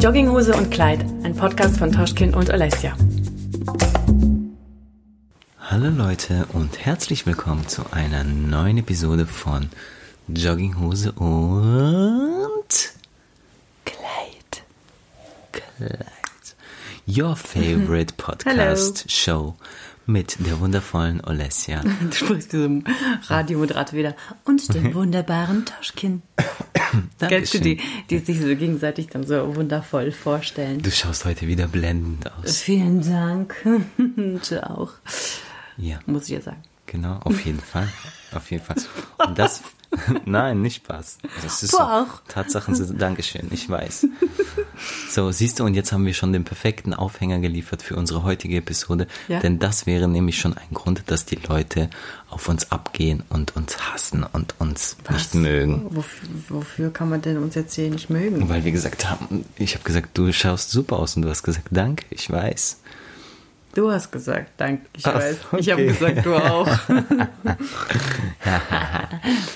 Jogginghose und Kleid, ein Podcast von Toschkin und Alessia. Hallo Leute und herzlich willkommen zu einer neuen Episode von Jogginghose und Kleid. Kleid. Your favorite podcast show mit der wundervollen Olesja. Du sprichst ein Radiomoderator wieder. Und dem wunderbaren Toschkin. Kennst du die, die sich so gegenseitig dann so wundervoll vorstellen? Du schaust heute wieder blendend aus. Vielen Dank. du auch. Ja, Muss ich ja sagen. Genau, auf jeden Fall. Auf jeden Fall. Und das, nein, nicht Spaß. Das ist so. auch. Tatsachen sind, Dankeschön, ich weiß. So, siehst du, und jetzt haben wir schon den perfekten Aufhänger geliefert für unsere heutige Episode. Ja. Denn das wäre nämlich schon ein Grund, dass die Leute auf uns abgehen und uns hassen und uns nicht mögen. Wofür, wofür kann man denn uns jetzt hier nicht mögen? Weil wir gesagt haben, ich habe gesagt, du schaust super aus und du hast gesagt, danke, ich weiß. Du hast gesagt, danke, ich Ach, weiß. Ich habe okay. gesagt, du auch.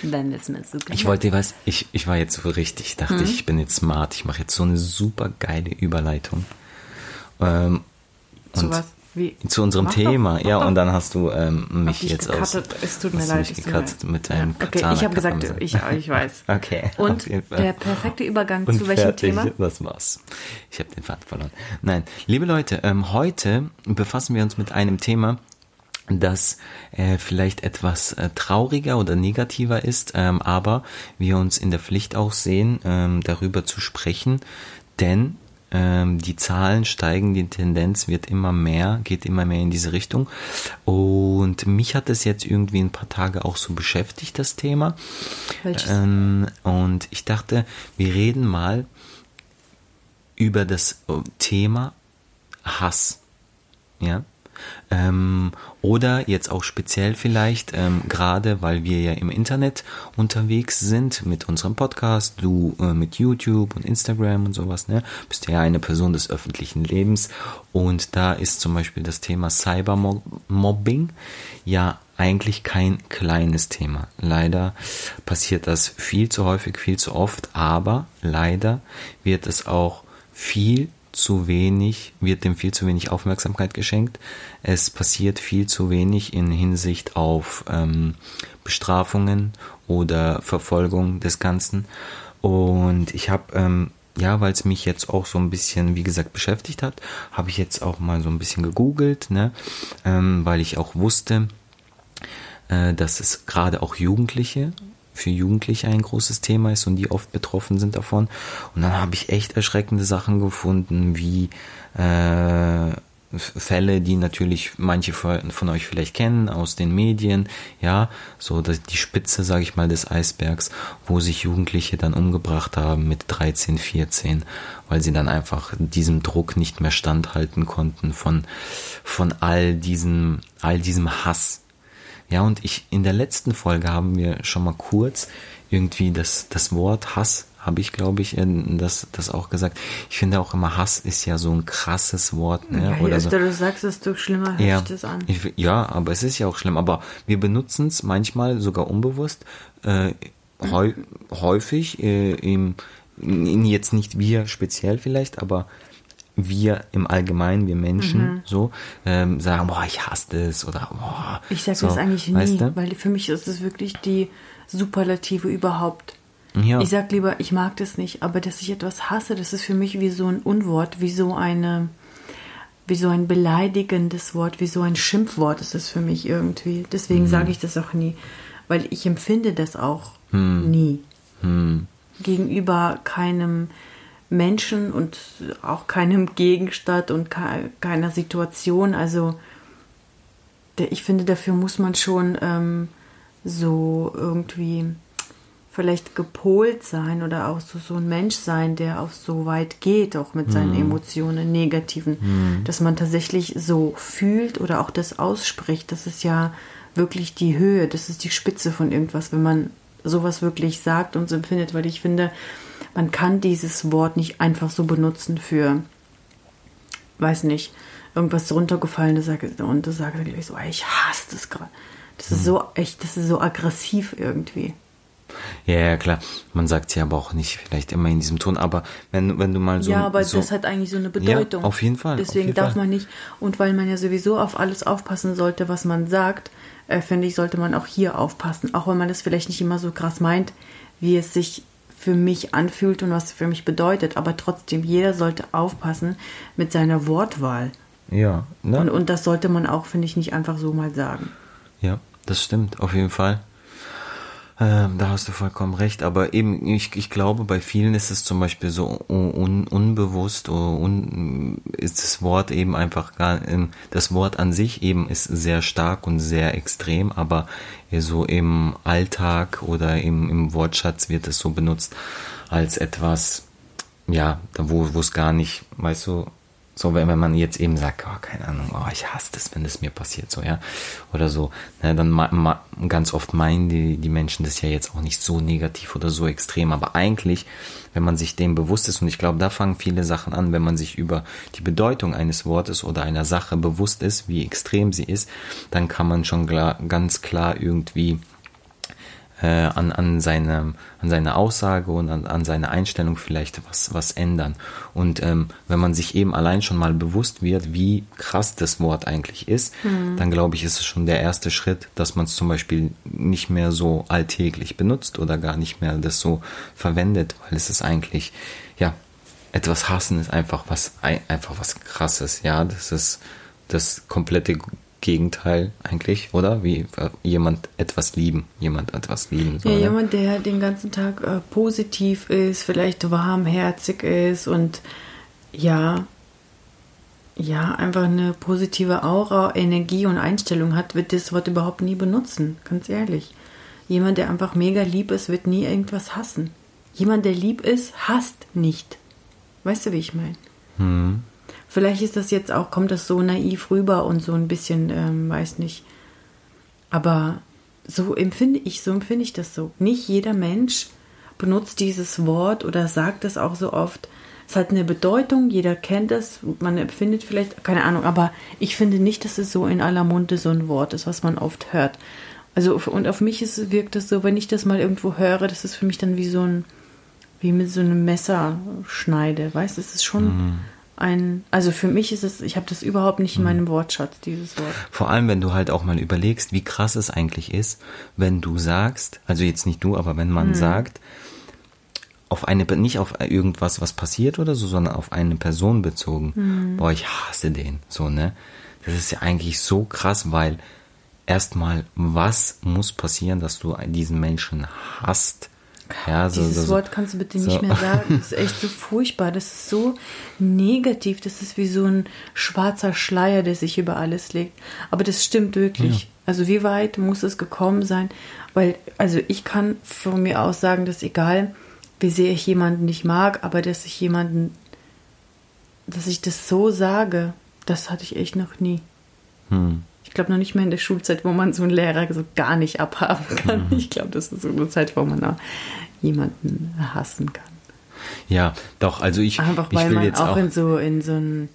Dann wissen wir es super. Ich wollte dir was, ich, ich war jetzt so richtig, dachte ich, ich bin jetzt smart, ich mache jetzt so eine super geile Überleitung. Ähm, Zu und was? Wie? Zu unserem Mach doch, Thema, mach ja, doch. und dann hast du ähm, mich jetzt aus. gecuttet. Es tut mir leid. Mich leid. mit einem ja. Okay, ich habe gesagt, ich, ich weiß. Okay, Und der perfekte Übergang Und zu welchem fertig, Thema? Das war's. Ich habe den Faden verloren. Nein, liebe Leute, ähm, heute befassen wir uns mit einem Thema, das äh, vielleicht etwas äh, trauriger oder negativer ist, ähm, aber wir uns in der Pflicht auch sehen, ähm, darüber zu sprechen, denn ähm, die Zahlen steigen, die Tendenz wird immer mehr, geht immer mehr in diese Richtung. Und mich hat es jetzt irgendwie ein paar Tage auch so beschäftigt, das Thema. Ähm, und ich dachte, wir reden mal über das äh, Thema Hass. Ja. Ähm, oder jetzt auch speziell vielleicht, ähm, gerade weil wir ja im Internet unterwegs sind mit unserem Podcast, du äh, mit YouTube und Instagram und sowas, ne? Bist ja eine Person des öffentlichen Lebens und da ist zum Beispiel das Thema Cybermobbing ja eigentlich kein kleines Thema. Leider passiert das viel zu häufig, viel zu oft, aber leider wird es auch viel zu wenig, wird dem viel zu wenig Aufmerksamkeit geschenkt. Es passiert viel zu wenig in Hinsicht auf ähm, Bestrafungen oder Verfolgung des Ganzen. Und ich habe, ähm, ja, weil es mich jetzt auch so ein bisschen, wie gesagt, beschäftigt hat, habe ich jetzt auch mal so ein bisschen gegoogelt, ne, ähm, weil ich auch wusste, äh, dass es gerade auch Jugendliche für Jugendliche ein großes Thema ist und die oft betroffen sind davon. Und dann habe ich echt erschreckende Sachen gefunden, wie äh, Fälle, die natürlich manche von euch vielleicht kennen aus den Medien, ja, so die Spitze, sage ich mal, des Eisbergs, wo sich Jugendliche dann umgebracht haben mit 13, 14, weil sie dann einfach diesem Druck nicht mehr standhalten konnten von von all diesem all diesem Hass, ja, und ich, in der letzten Folge haben wir schon mal kurz irgendwie das, das Wort Hass, habe ich, glaube ich, das, das auch gesagt. Ich finde auch immer, Hass ist ja so ein krasses Wort, ne? Ja, je Oder so. öfter du sagst, desto schlimmer hört Ja, sich das an. ich, ja, aber es ist ja auch schlimm. Aber wir benutzen es manchmal sogar unbewusst, äh, häu häufig, äh, im, in, jetzt nicht wir speziell vielleicht, aber wir im Allgemeinen, wir Menschen, so, ähm, sagen, boah, ich hasse das oder boah. Ich sage so, das eigentlich nie, du? weil für mich ist es wirklich die Superlative überhaupt. Ja. Ich sag lieber, ich mag das nicht, aber dass ich etwas hasse, das ist für mich wie so ein Unwort, wie so eine, wie so ein beleidigendes Wort, wie so ein Schimpfwort ist es für mich irgendwie. Mhm. Deswegen sage ich das auch nie, weil ich empfinde das auch Mhm. nie. Gegenüber keinem Menschen und auch keinem Gegenstand und ke- keiner Situation. Also ich finde, dafür muss man schon ähm, so irgendwie vielleicht gepolt sein oder auch so, so ein Mensch sein, der auch so weit geht, auch mit seinen Emotionen, negativen, dass man tatsächlich so fühlt oder auch das ausspricht. Das ist ja wirklich die Höhe, das ist die Spitze von irgendwas, wenn man sowas wirklich sagt und so empfindet, weil ich finde, man kann dieses Wort nicht einfach so benutzen für, weiß nicht, irgendwas runtergefallenes und du sagst gleich so, ich hasse das gerade. Das ist so echt, das ist so aggressiv irgendwie. Ja, ja, klar. Man sagt sie aber auch nicht vielleicht immer in diesem Ton, aber wenn, wenn du mal so. Ja, aber so, das hat eigentlich so eine Bedeutung. Ja, auf jeden Fall. Deswegen jeden darf Fall. man nicht, und weil man ja sowieso auf alles aufpassen sollte, was man sagt, äh, finde ich, sollte man auch hier aufpassen. Auch wenn man das vielleicht nicht immer so krass meint, wie es sich für mich anfühlt und was für mich bedeutet. Aber trotzdem, jeder sollte aufpassen mit seiner Wortwahl. Ja, ne? Und, und das sollte man auch, finde ich, nicht einfach so mal sagen. Ja, das stimmt, auf jeden Fall. Ähm, da hast du vollkommen recht, aber eben, ich, ich glaube, bei vielen ist es zum Beispiel so un, unbewusst, un, ist das Wort eben einfach gar, ähm, das Wort an sich eben ist sehr stark und sehr extrem, aber so im Alltag oder im, im Wortschatz wird es so benutzt als etwas, ja, wo, wo es gar nicht, weißt du, so, wenn, wenn man jetzt eben sagt, oh, keine Ahnung, oh, ich hasse das, wenn das mir passiert, so, ja, oder so, ne, dann ma, ma, ganz oft meinen die, die Menschen das ja jetzt auch nicht so negativ oder so extrem, aber eigentlich, wenn man sich dem bewusst ist, und ich glaube, da fangen viele Sachen an, wenn man sich über die Bedeutung eines Wortes oder einer Sache bewusst ist, wie extrem sie ist, dann kann man schon klar, ganz klar irgendwie äh, an, an, seine, an seine Aussage und an, an seine Einstellung vielleicht was, was ändern. Und ähm, wenn man sich eben allein schon mal bewusst wird, wie krass das Wort eigentlich ist, mhm. dann glaube ich, ist es schon der erste Schritt, dass man es zum Beispiel nicht mehr so alltäglich benutzt oder gar nicht mehr das so verwendet, weil es ist eigentlich, ja, etwas hassen ist einfach was, einfach was krasses, ja, das ist das komplette Gegenteil eigentlich, oder? Wie äh, jemand etwas lieben, jemand etwas lieben soll. Ja, jemand, der den ganzen Tag äh, positiv ist, vielleicht warmherzig ist und ja, ja, einfach eine positive Aura, Energie und Einstellung hat, wird das Wort überhaupt nie benutzen, ganz ehrlich. Jemand, der einfach mega lieb ist, wird nie irgendwas hassen. Jemand, der lieb ist, hasst nicht. Weißt du, wie ich meine? Hm. Vielleicht ist das jetzt auch, kommt das so naiv rüber und so ein bisschen, ähm, weiß nicht. Aber so empfinde ich, so empfinde ich das so. Nicht jeder Mensch benutzt dieses Wort oder sagt es auch so oft. Es hat eine Bedeutung, jeder kennt es, man empfindet vielleicht, keine Ahnung, aber ich finde nicht, dass es so in aller Munde so ein Wort ist, was man oft hört. Also, und auf mich ist, wirkt es so, wenn ich das mal irgendwo höre, das ist für mich dann wie so ein, wie mit so einem Messer schneide, weißt du, es ist schon. Mhm ein, also für mich ist es, ich habe das überhaupt nicht in Mhm. meinem Wortschatz, dieses Wort. Vor allem, wenn du halt auch mal überlegst, wie krass es eigentlich ist, wenn du sagst, also jetzt nicht du, aber wenn man Mhm. sagt, auf eine, nicht auf irgendwas, was passiert oder so, sondern auf eine Person bezogen. Mhm. Boah, ich hasse den, so, ne? Das ist ja eigentlich so krass, weil erstmal, was muss passieren, dass du diesen Menschen hasst? Ja, so, Dieses so, Wort kannst du bitte so. nicht mehr sagen. Das ist echt so furchtbar. Das ist so negativ. Das ist wie so ein schwarzer Schleier, der sich über alles legt. Aber das stimmt wirklich. Ja. Also wie weit muss es gekommen sein? Weil, also ich kann von mir aus sagen, dass egal, wie sehr ich jemanden nicht mag, aber dass ich jemanden, dass ich das so sage, das hatte ich echt noch nie. Hm. Ich glaube noch nicht mehr in der Schulzeit, wo man so einen Lehrer so gar nicht abhaben kann. Mhm. Ich glaube, das ist so eine Zeit, wo man auch jemanden hassen kann. Ja, doch, also ich, Einfach ich weil will man jetzt auch, auch in so in so einem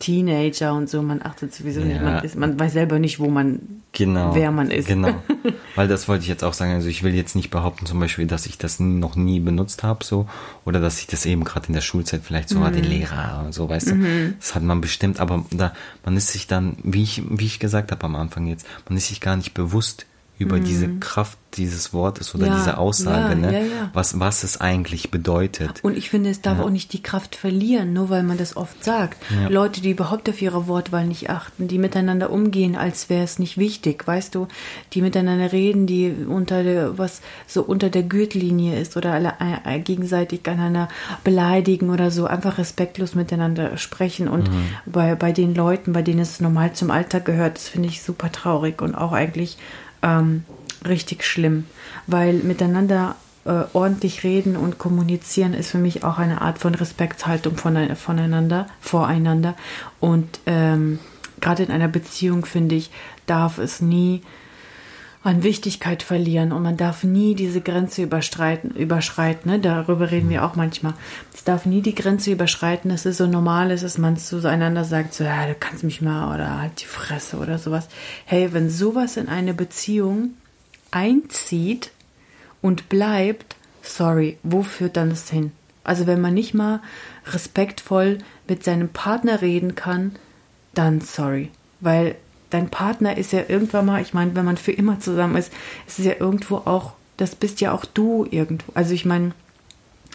Teenager und so, man achtet sowieso nicht, Ja. man, ist, man weiß selber nicht, wo man, genau, wer man ist. Genau, weil das wollte ich jetzt auch sagen. Also ich will jetzt nicht behaupten zum Beispiel, dass ich das noch nie benutzt habe, so oder dass ich das eben gerade in der Schulzeit vielleicht so war, den Mhm. Lehrer und so, weißt du. Das hat man bestimmt, aber da man ist sich dann, wie ich wie ich gesagt habe am Anfang jetzt, man ist sich gar nicht bewusst über diese Kraft dieses Wortes oder Mhm. Ja, diese Aussage, ja, ne? ja. Was was es eigentlich bedeutet. Und ich finde, es darf auch nicht die Kraft verlieren, nur weil man das oft sagt. Leute, die überhaupt auf ihre Wortwahl nicht achten, die miteinander umgehen, als wäre es nicht wichtig, weißt du, die miteinander reden, die unter der, was so unter der Gürtellinie ist oder alle äh, äh, gegenseitig einander beleidigen oder so, einfach respektlos miteinander sprechen. Und Mhm. bei, bei den Leuten, bei denen es normal zum Alltag gehört, das finde ich super traurig und auch eigentlich ähm, richtig schlimm, weil miteinander äh, ordentlich reden und kommunizieren ist für mich auch eine Art von Respektshaltung von, voneinander, voreinander. Und ähm, gerade in einer Beziehung, finde ich, darf es nie an Wichtigkeit verlieren und man darf nie diese Grenze überschreiten, überschreiten. Ne? Darüber reden wir auch manchmal. Es darf nie die Grenze überschreiten, dass es so normal ist, dass man zueinander sagt, so, ja, du kannst mich mal oder halt die Fresse oder sowas. Hey, wenn sowas in eine Beziehung einzieht und bleibt, sorry, wo führt dann das hin? Also wenn man nicht mal respektvoll mit seinem Partner reden kann, dann sorry. Weil dein Partner ist ja irgendwann mal, ich meine, wenn man für immer zusammen ist, ist es ja irgendwo auch, das bist ja auch du irgendwo. Also ich meine,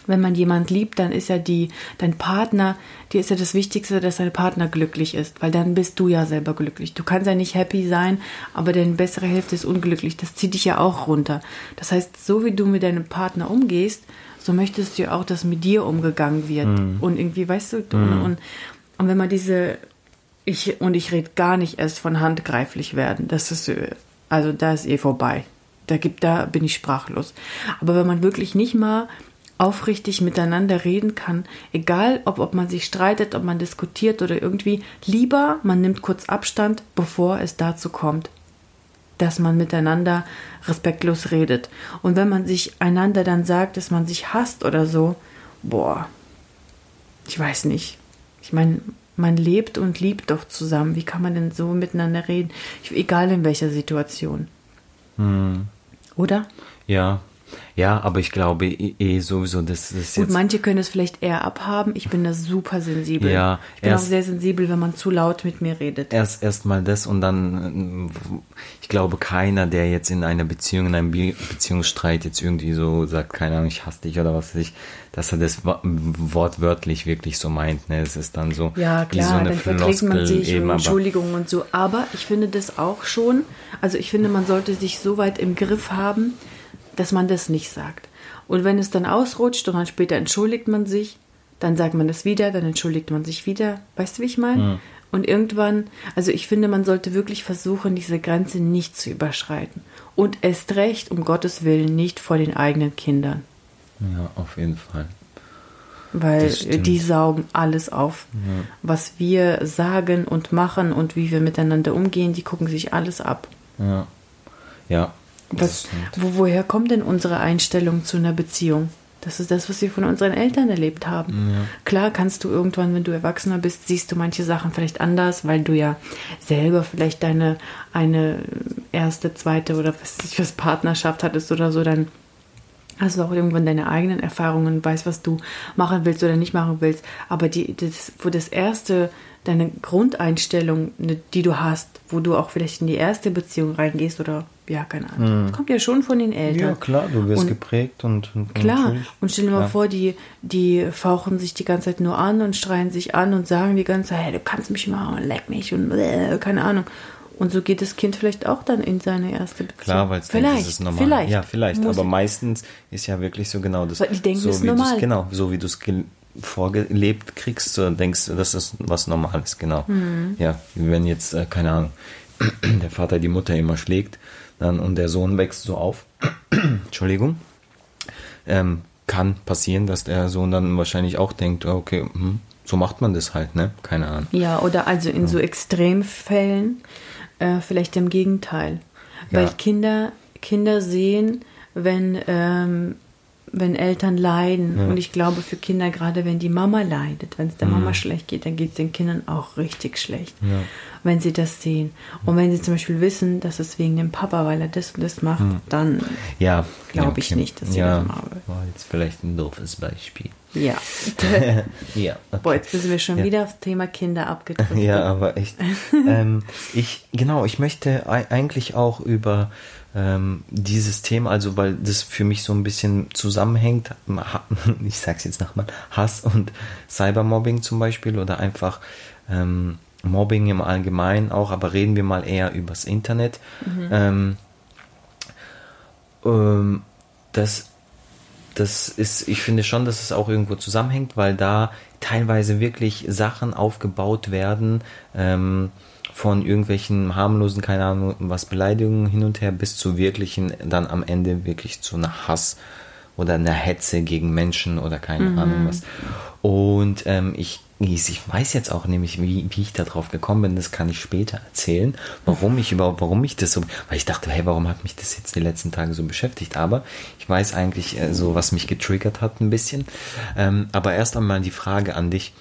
wenn man jemand liebt, dann ist ja die, dein Partner, dir ist ja das Wichtigste, dass dein Partner glücklich ist, weil dann bist du ja selber glücklich. Du kannst ja nicht happy sein, aber deine bessere Hälfte ist unglücklich. Das zieht dich ja auch runter. Das heißt, so wie du mit deinem Partner umgehst, so möchtest du auch, dass mit dir umgegangen wird. Mhm. Und irgendwie, weißt du, mhm. und, und wenn man diese, ich, und ich rede gar nicht erst von handgreiflich werden, das ist, also da ist eh vorbei. Da gibt, da bin ich sprachlos. Aber wenn man wirklich nicht mal aufrichtig miteinander reden kann, egal ob, ob man sich streitet, ob man diskutiert oder irgendwie, lieber man nimmt kurz Abstand, bevor es dazu kommt, dass man miteinander respektlos redet. Und wenn man sich einander dann sagt, dass man sich hasst oder so, boah, ich weiß nicht. Ich meine, man lebt und liebt doch zusammen. Wie kann man denn so miteinander reden? Ich, egal in welcher Situation. Hm. Oder? Ja, ja, aber ich glaube eh, eh sowieso, dass das Gut, manche können es vielleicht eher abhaben. Ich bin da super sensibel. Ja, ich bin erst, auch sehr sensibel, wenn man zu laut mit mir redet. Erst erstmal das und dann, ich glaube, keiner, der jetzt in einer Beziehung, in einem Beziehungsstreit jetzt irgendwie so sagt, keine Ahnung, ich hasse dich oder was weiß ich, dass er das wortwörtlich wirklich so meint. Ne? Es ist dann so ja, klar, wie so eine dann verträgt man sich eben, Entschuldigung und so. Aber ich finde das auch schon, also ich finde, man sollte sich so weit im Griff haben, dass man das nicht sagt. Und wenn es dann ausrutscht und dann später entschuldigt man sich, dann sagt man das wieder, dann entschuldigt man sich wieder. Weißt du, wie ich meine? Ja. Und irgendwann, also ich finde, man sollte wirklich versuchen, diese Grenze nicht zu überschreiten. Und erst recht, um Gottes Willen, nicht vor den eigenen Kindern. Ja, auf jeden Fall. Weil die saugen alles auf. Ja. Was wir sagen und machen und wie wir miteinander umgehen, die gucken sich alles ab. Ja. Ja, was, wo, woher kommt denn unsere Einstellung zu einer Beziehung? Das ist das, was wir von unseren Eltern erlebt haben. Ja. Klar kannst du irgendwann, wenn du Erwachsener bist, siehst du manche Sachen vielleicht anders, weil du ja selber vielleicht deine eine erste, zweite oder was ich was Partnerschaft hattest oder so, dann hast du auch irgendwann deine eigenen Erfahrungen, weißt, was du machen willst oder nicht machen willst. Aber die, das, wo das erste deine Grundeinstellung, ne, die du hast, wo du auch vielleicht in die erste Beziehung reingehst oder ja, keine Ahnung. Mhm. Das kommt ja schon von den Eltern. Ja, klar, du wirst und, geprägt und, und klar. Und, und stell dir mal vor, die, die fauchen sich die ganze Zeit nur an und schreien sich an und sagen die ganze Zeit, hey, du kannst mich mal, leck mich und äh, keine Ahnung. Und so geht das Kind vielleicht auch dann in seine erste Beziehung. Klar, weil es vielleicht, denkt, das ist normal. Vielleicht. Ja, vielleicht. Aber meistens ist ja wirklich so genau das. Weil die denken, so das ist normal. Genau, so wie du es vorgelebt kriegst, so denkst du, das ist was Normales, genau. Mhm. Ja, wenn jetzt, äh, keine Ahnung, der Vater die Mutter immer schlägt dann, und der Sohn wächst so auf, Entschuldigung, ähm, kann passieren, dass der Sohn dann wahrscheinlich auch denkt, okay, hm, so macht man das halt, ne? Keine Ahnung. Ja, oder also in ja. so Extremfällen äh, vielleicht im Gegenteil. Ja. Weil Kinder, Kinder sehen, wenn ähm, wenn Eltern leiden. Ja. Und ich glaube, für Kinder, gerade wenn die Mama leidet, wenn es der mhm. Mama schlecht geht, dann geht es den Kindern auch richtig schlecht, ja. wenn sie das sehen. Und wenn sie zum Beispiel wissen, dass es wegen dem Papa, weil er das und das macht, mhm. dann ja. glaube okay. ich nicht, dass sie ja. das machen. War jetzt vielleicht ein doofes Beispiel. Ja. ja okay. Boah, jetzt sind wir schon wieder aufs Thema Kinder abgedrückt. Ja, aber echt. ähm, ich, genau, ich möchte eigentlich auch über ähm, dieses Thema, also weil das für mich so ein bisschen zusammenhängt, ich sag's jetzt nochmal, Hass und Cybermobbing zum Beispiel oder einfach ähm, Mobbing im Allgemeinen auch, aber reden wir mal eher übers Internet. Mhm. Ähm, ähm, das, das ist, ich finde schon, dass es auch irgendwo zusammenhängt, weil da teilweise wirklich Sachen aufgebaut werden, ähm, von irgendwelchen harmlosen, keine Ahnung, was Beleidigungen hin und her bis zu wirklichen, dann am Ende wirklich zu einer Hass oder einer Hetze gegen Menschen oder keine mhm. Ahnung was. Und ähm, ich, ich weiß jetzt auch nämlich, wie, wie ich da drauf gekommen bin, das kann ich später erzählen, warum ich überhaupt, warum ich das so, weil ich dachte, hey, warum hat mich das jetzt die letzten Tage so beschäftigt? Aber ich weiß eigentlich äh, so, was mich getriggert hat ein bisschen. Ähm, aber erst einmal die Frage an dich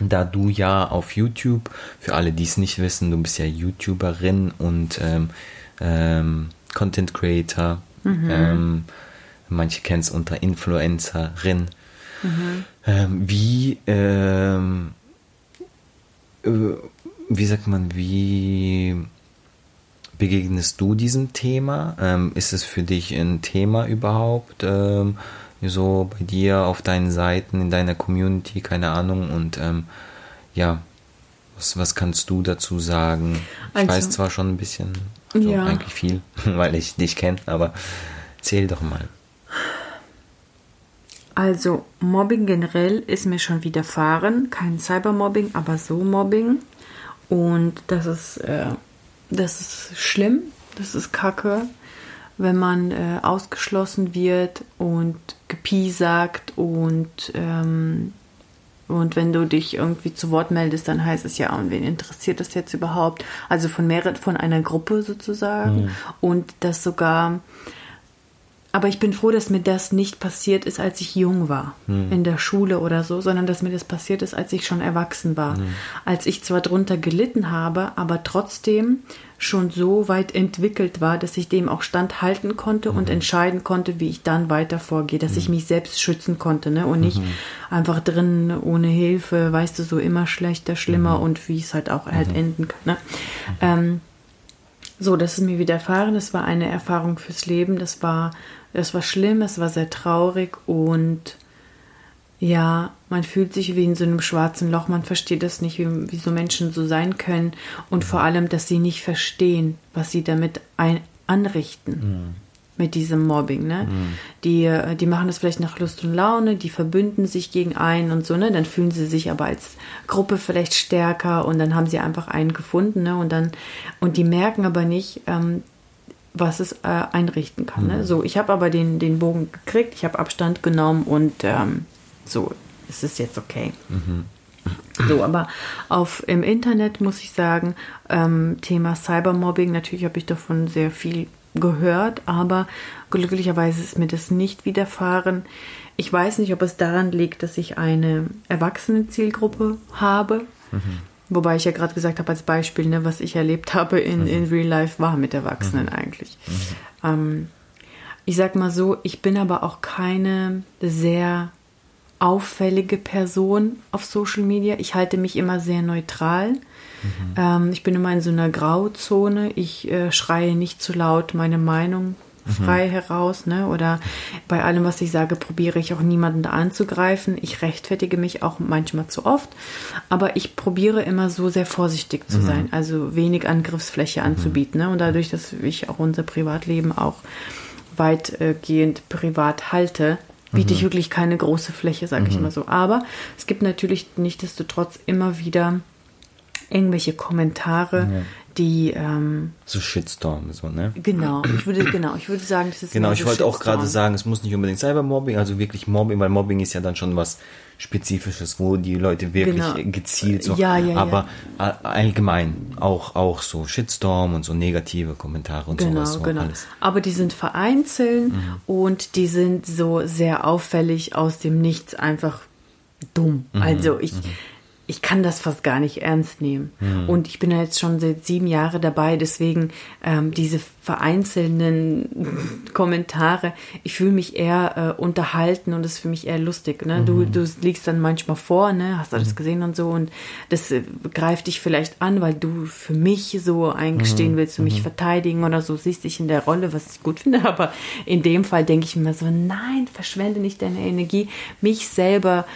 da du ja auf YouTube, für alle, die es nicht wissen, du bist ja YouTuberin und ähm, ähm, Content Creator. Mhm. Ähm, manche kennen es unter Influencerin. Ähm, wie, ähm, äh, wie sagt man, wie begegnest du diesem Thema? Ähm, ist es für dich ein Thema überhaupt? So bei dir auf deinen Seiten, in deiner Community, keine Ahnung. Und ähm, ja, was, was kannst du dazu sagen? Ich Also- weiß zwar schon ein bisschen, so Ja. eigentlich viel, weil ich dich kenne, aber erzähl doch mal. Also Mobbing generell ist mir schon widerfahren. Kein Cybermobbing, aber so Mobbing. Und das ist, äh, das ist schlimm, das ist kacke, wenn man äh, ausgeschlossen wird und gepiesackt und, ähm, und wenn du dich irgendwie zu Wort meldest, dann heißt es ja, und wen interessiert das jetzt überhaupt? Also von mehreren, von einer Gruppe sozusagen. Und das sogar aber ich bin froh, dass mir das nicht passiert ist, als ich jung war, in der Schule oder so, sondern dass mir das passiert ist, als ich schon erwachsen war. Als ich zwar drunter gelitten habe, aber trotzdem schon so weit entwickelt war, dass ich dem auch standhalten konnte und entscheiden konnte, wie ich dann weiter vorgehe, dass ich mich selbst schützen konnte ne? und nicht einfach drin ohne Hilfe, weißt du, so immer schlechter, schlimmer und wie es halt auch halt enden kann. Ne? Ähm, so, das ist mir widerfahren. Das war eine Erfahrung fürs Leben. Das war, das war schlimm, es war sehr traurig und ja, man fühlt sich wie in so einem schwarzen Loch. Man versteht das nicht, wie, wie so Menschen so sein können und vor allem, dass sie nicht verstehen, was sie damit ein, anrichten. Mit diesem Mobbing, ne? Die, äh, die machen das vielleicht nach Lust und Laune, die verbünden sich gegen einen und so, ne? Dann fühlen sie sich aber als Gruppe vielleicht stärker und dann haben sie einfach einen gefunden, ne? Und dann, und die merken aber nicht, ähm, was es äh, einrichten kann. Ne? So, ich habe aber den, den Bogen gekriegt, ich habe Abstand genommen und ähm, so, es ist jetzt okay. So, aber auf im Internet muss ich sagen, ähm, Thema Cybermobbing, natürlich habe ich davon sehr viel gehört, aber glücklicherweise ist mir das nicht widerfahren. Ich weiß nicht, ob es daran liegt, dass ich eine erwachsene Zielgruppe habe. Wobei ich ja gerade gesagt habe als Beispiel, ne, was ich erlebt habe in, in Real Life war mit Erwachsenen eigentlich. Ähm, ich sag mal so, ich bin aber auch keine sehr auffällige Person auf Social Media. Ich halte mich immer sehr neutral. Ähm, ich bin immer in so einer Grauzone. Ich äh, schreie nicht zu laut meine Meinung frei heraus, ne? Oder bei allem, was ich sage, probiere ich auch niemanden da anzugreifen. Ich rechtfertige mich auch manchmal zu oft, aber ich probiere immer so sehr vorsichtig zu sein, also wenig Angriffsfläche anzubieten, ne? Und dadurch, dass ich auch unser Privatleben auch weitgehend privat halte, biete ich wirklich keine große Fläche, sage ich mal so. Aber es gibt natürlich nichtsdestotrotz immer wieder irgendwelche Kommentare, die ähm, So Shitstorm, so, ne? genau, ich würde genau, ich würde sagen, das ist Genau, ich so wollte auch gerade sagen, es muss nicht unbedingt Cybermobbing, also wirklich Mobbing, weil Mobbing ist ja dann schon was Spezifisches, wo die Leute wirklich Genau. gezielt so, Ja, ja, ja. aber a- allgemein auch, auch so Shitstorm und so negative Kommentare und Genau, sowas. So genau. Alles. Aber die sind vereinzelt Mhm. und die sind so sehr auffällig aus dem Nichts einfach dumm. Mhm. Also ich, ich kann das fast gar nicht ernst nehmen. Mhm. Und ich bin ja jetzt schon seit sieben Jahren dabei, deswegen ähm, diese vereinzelten Kommentare, ich fühle mich eher äh, unterhalten und es ist für mich eher lustig. Ne? Du, Mhm. du liegst dann manchmal vor, ne? hast alles gesehen und so und das äh, greift dich vielleicht an, weil du für mich so eingestehen Mhm. willst, du mich verteidigen oder so, siehst dich in der Rolle, was ich gut finde, aber in dem Fall denke ich mir so, nein, verschwende nicht deine Energie, mich selber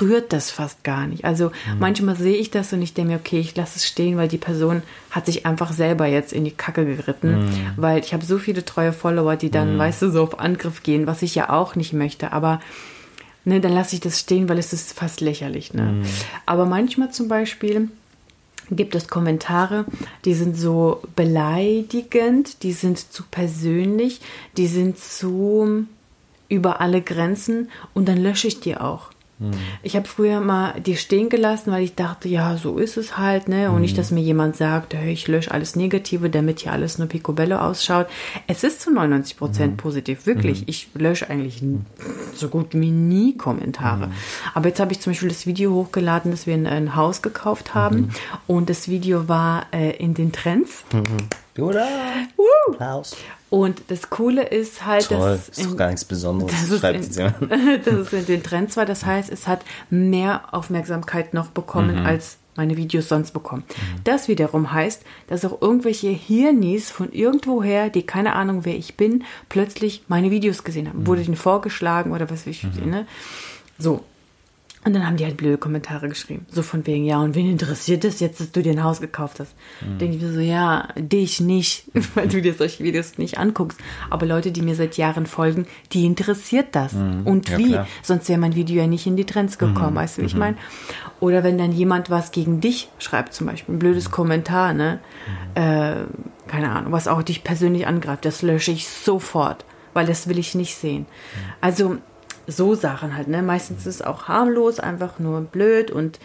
rührt das fast gar nicht. Also Mhm. manchmal sehe ich das und ich denke mir, okay, ich lasse es stehen, weil die Person hat sich einfach selber jetzt in die Kacke geritten, Mhm. weil ich habe so viele treue Follower, die dann, weißt du, so auf Angriff gehen, was ich ja auch nicht möchte, aber ne, dann lasse ich das stehen, weil es ist fast lächerlich. Ne? Mhm. Aber manchmal zum Beispiel gibt es Kommentare, die sind so beleidigend, die sind zu persönlich, die sind zu über alle Grenzen und dann lösche ich die auch. Ich habe früher mal die stehen gelassen, weil ich dachte, ja, so ist es halt, ne? Und nicht, dass mir jemand sagt, hey, ich lösche alles Negative, damit hier alles nur Picobello ausschaut. Es ist zu 99 Prozent positiv, wirklich. Ich lösche eigentlich so gut wie nie Kommentare. Aber jetzt habe ich zum Beispiel das Video hochgeladen, dass wir ein, ein Haus gekauft haben. Und das Video war äh, in den Trends. Oder? Woo! Applaus. Und das Coole ist halt, Toll, dass ist doch gar nichts Besonderes. das ist, Schreibt in, jemand. dass es in den Trends war. Das heißt, es hat mehr Aufmerksamkeit noch bekommen, als meine Videos sonst bekommen. Das wiederum heißt, dass auch irgendwelche Hirnis von irgendwoher, die keine Ahnung, wer ich bin, plötzlich meine Videos gesehen haben. Wurde ihnen vorgeschlagen oder was weiß ich, ne? So. Und dann haben die halt blöde Kommentare geschrieben. So von wegen, ja, und wen interessiert es jetzt, dass du dir ein Haus gekauft hast? Mhm. Denke ich mir so, ja, dich nicht, weil du dir solche Videos nicht anguckst. Aber Leute, die mir seit Jahren folgen, die interessiert das. Und Mhm. Ja, wie? klar. Mhm. Sonst wäre mein Video ja nicht in die Trends gekommen, weißt du, wie ich meine? Oder wenn dann jemand was gegen dich schreibt, zum Beispiel, ein blödes Mhm. Kommentar, ne? Äh, keine Ahnung, was auch dich persönlich angreift, das lösche ich sofort, weil das will ich nicht sehen. Also so Sachen halt, ne? Meistens ist es auch harmlos, einfach nur blöd und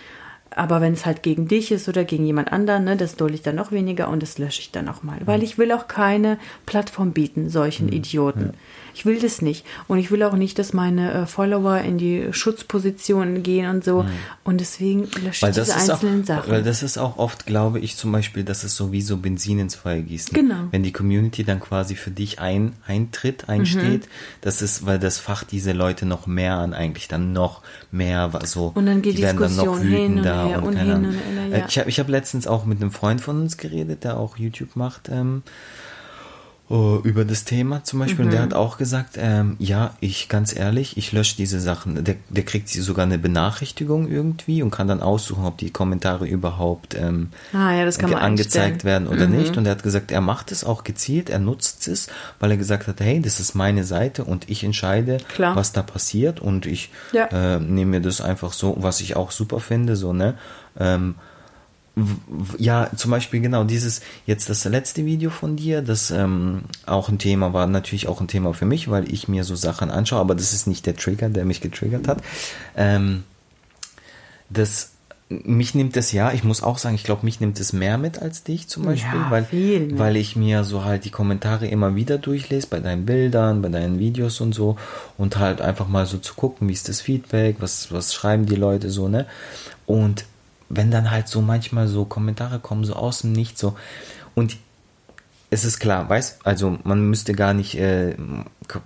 aber wenn es halt gegen dich ist oder gegen jemand anderen, ne, das dulde ich dann noch weniger und das lösche ich dann auch mal. Weil ich will auch keine Plattform bieten, solchen Idioten. Ich will das nicht. Und ich will auch nicht, dass meine äh, Follower in die Schutzposition gehen und so. Und deswegen lösche ich diese ist auch, einzelnen Sachen. weil das ist auch oft, glaube ich, zum Beispiel, das ist sowieso Benzin ins Feuer gießen. Genau. Wenn die Community dann quasi für dich ein, eintritt, Mhm. einsteht, das ist, weil das Facht diese Leute noch mehr an, eigentlich dann noch mehr was so. Und dann geht die werden dann noch Diskussion hin und wütender her und keine hin und her, ja. Äh, Ich habe ich hab letztens auch mit einem Freund von uns geredet, der auch YouTube macht, ähm, äh, über das Thema zum Beispiel. Und der Mhm. hat auch gesagt, ähm, ja, ich ganz ehrlich, ich lösche diese Sachen. Der, der kriegt sie sogar eine Benachrichtigung irgendwie und kann dann aussuchen, ob die Kommentare überhaupt ähm, Ah, ja, angezeigt. Mhm. werden oder nicht. Und er hat gesagt, er macht es auch gezielt, er nutzt es, weil er gesagt hat, hey, das ist meine Seite und ich entscheide, Klar. was da passiert und ich Ja. äh, nehme mir das einfach so, was ich auch super finde, so, ne? Ähm, ja, zum Beispiel genau dieses, jetzt das letzte Video von dir, das ähm, auch ein Thema war, natürlich auch ein Thema für mich, weil ich mir so Sachen anschaue, aber das ist nicht der Trigger, der mich getriggert hat. Ähm, das mich nimmt es ja, ich muss auch sagen, ich glaube, mich nimmt es mehr mit als dich zum Beispiel, Ja, weil, viel weil ich mir so halt die Kommentare immer wieder durchlese bei deinen Bildern, bei deinen Videos und so und halt einfach mal so zu gucken, wie ist das Feedback, was, was schreiben die Leute so, ne? Und wenn dann halt so manchmal so Kommentare kommen, so aus dem Nichts, so. Und es ist klar, weiß, also man müsste gar nicht, äh,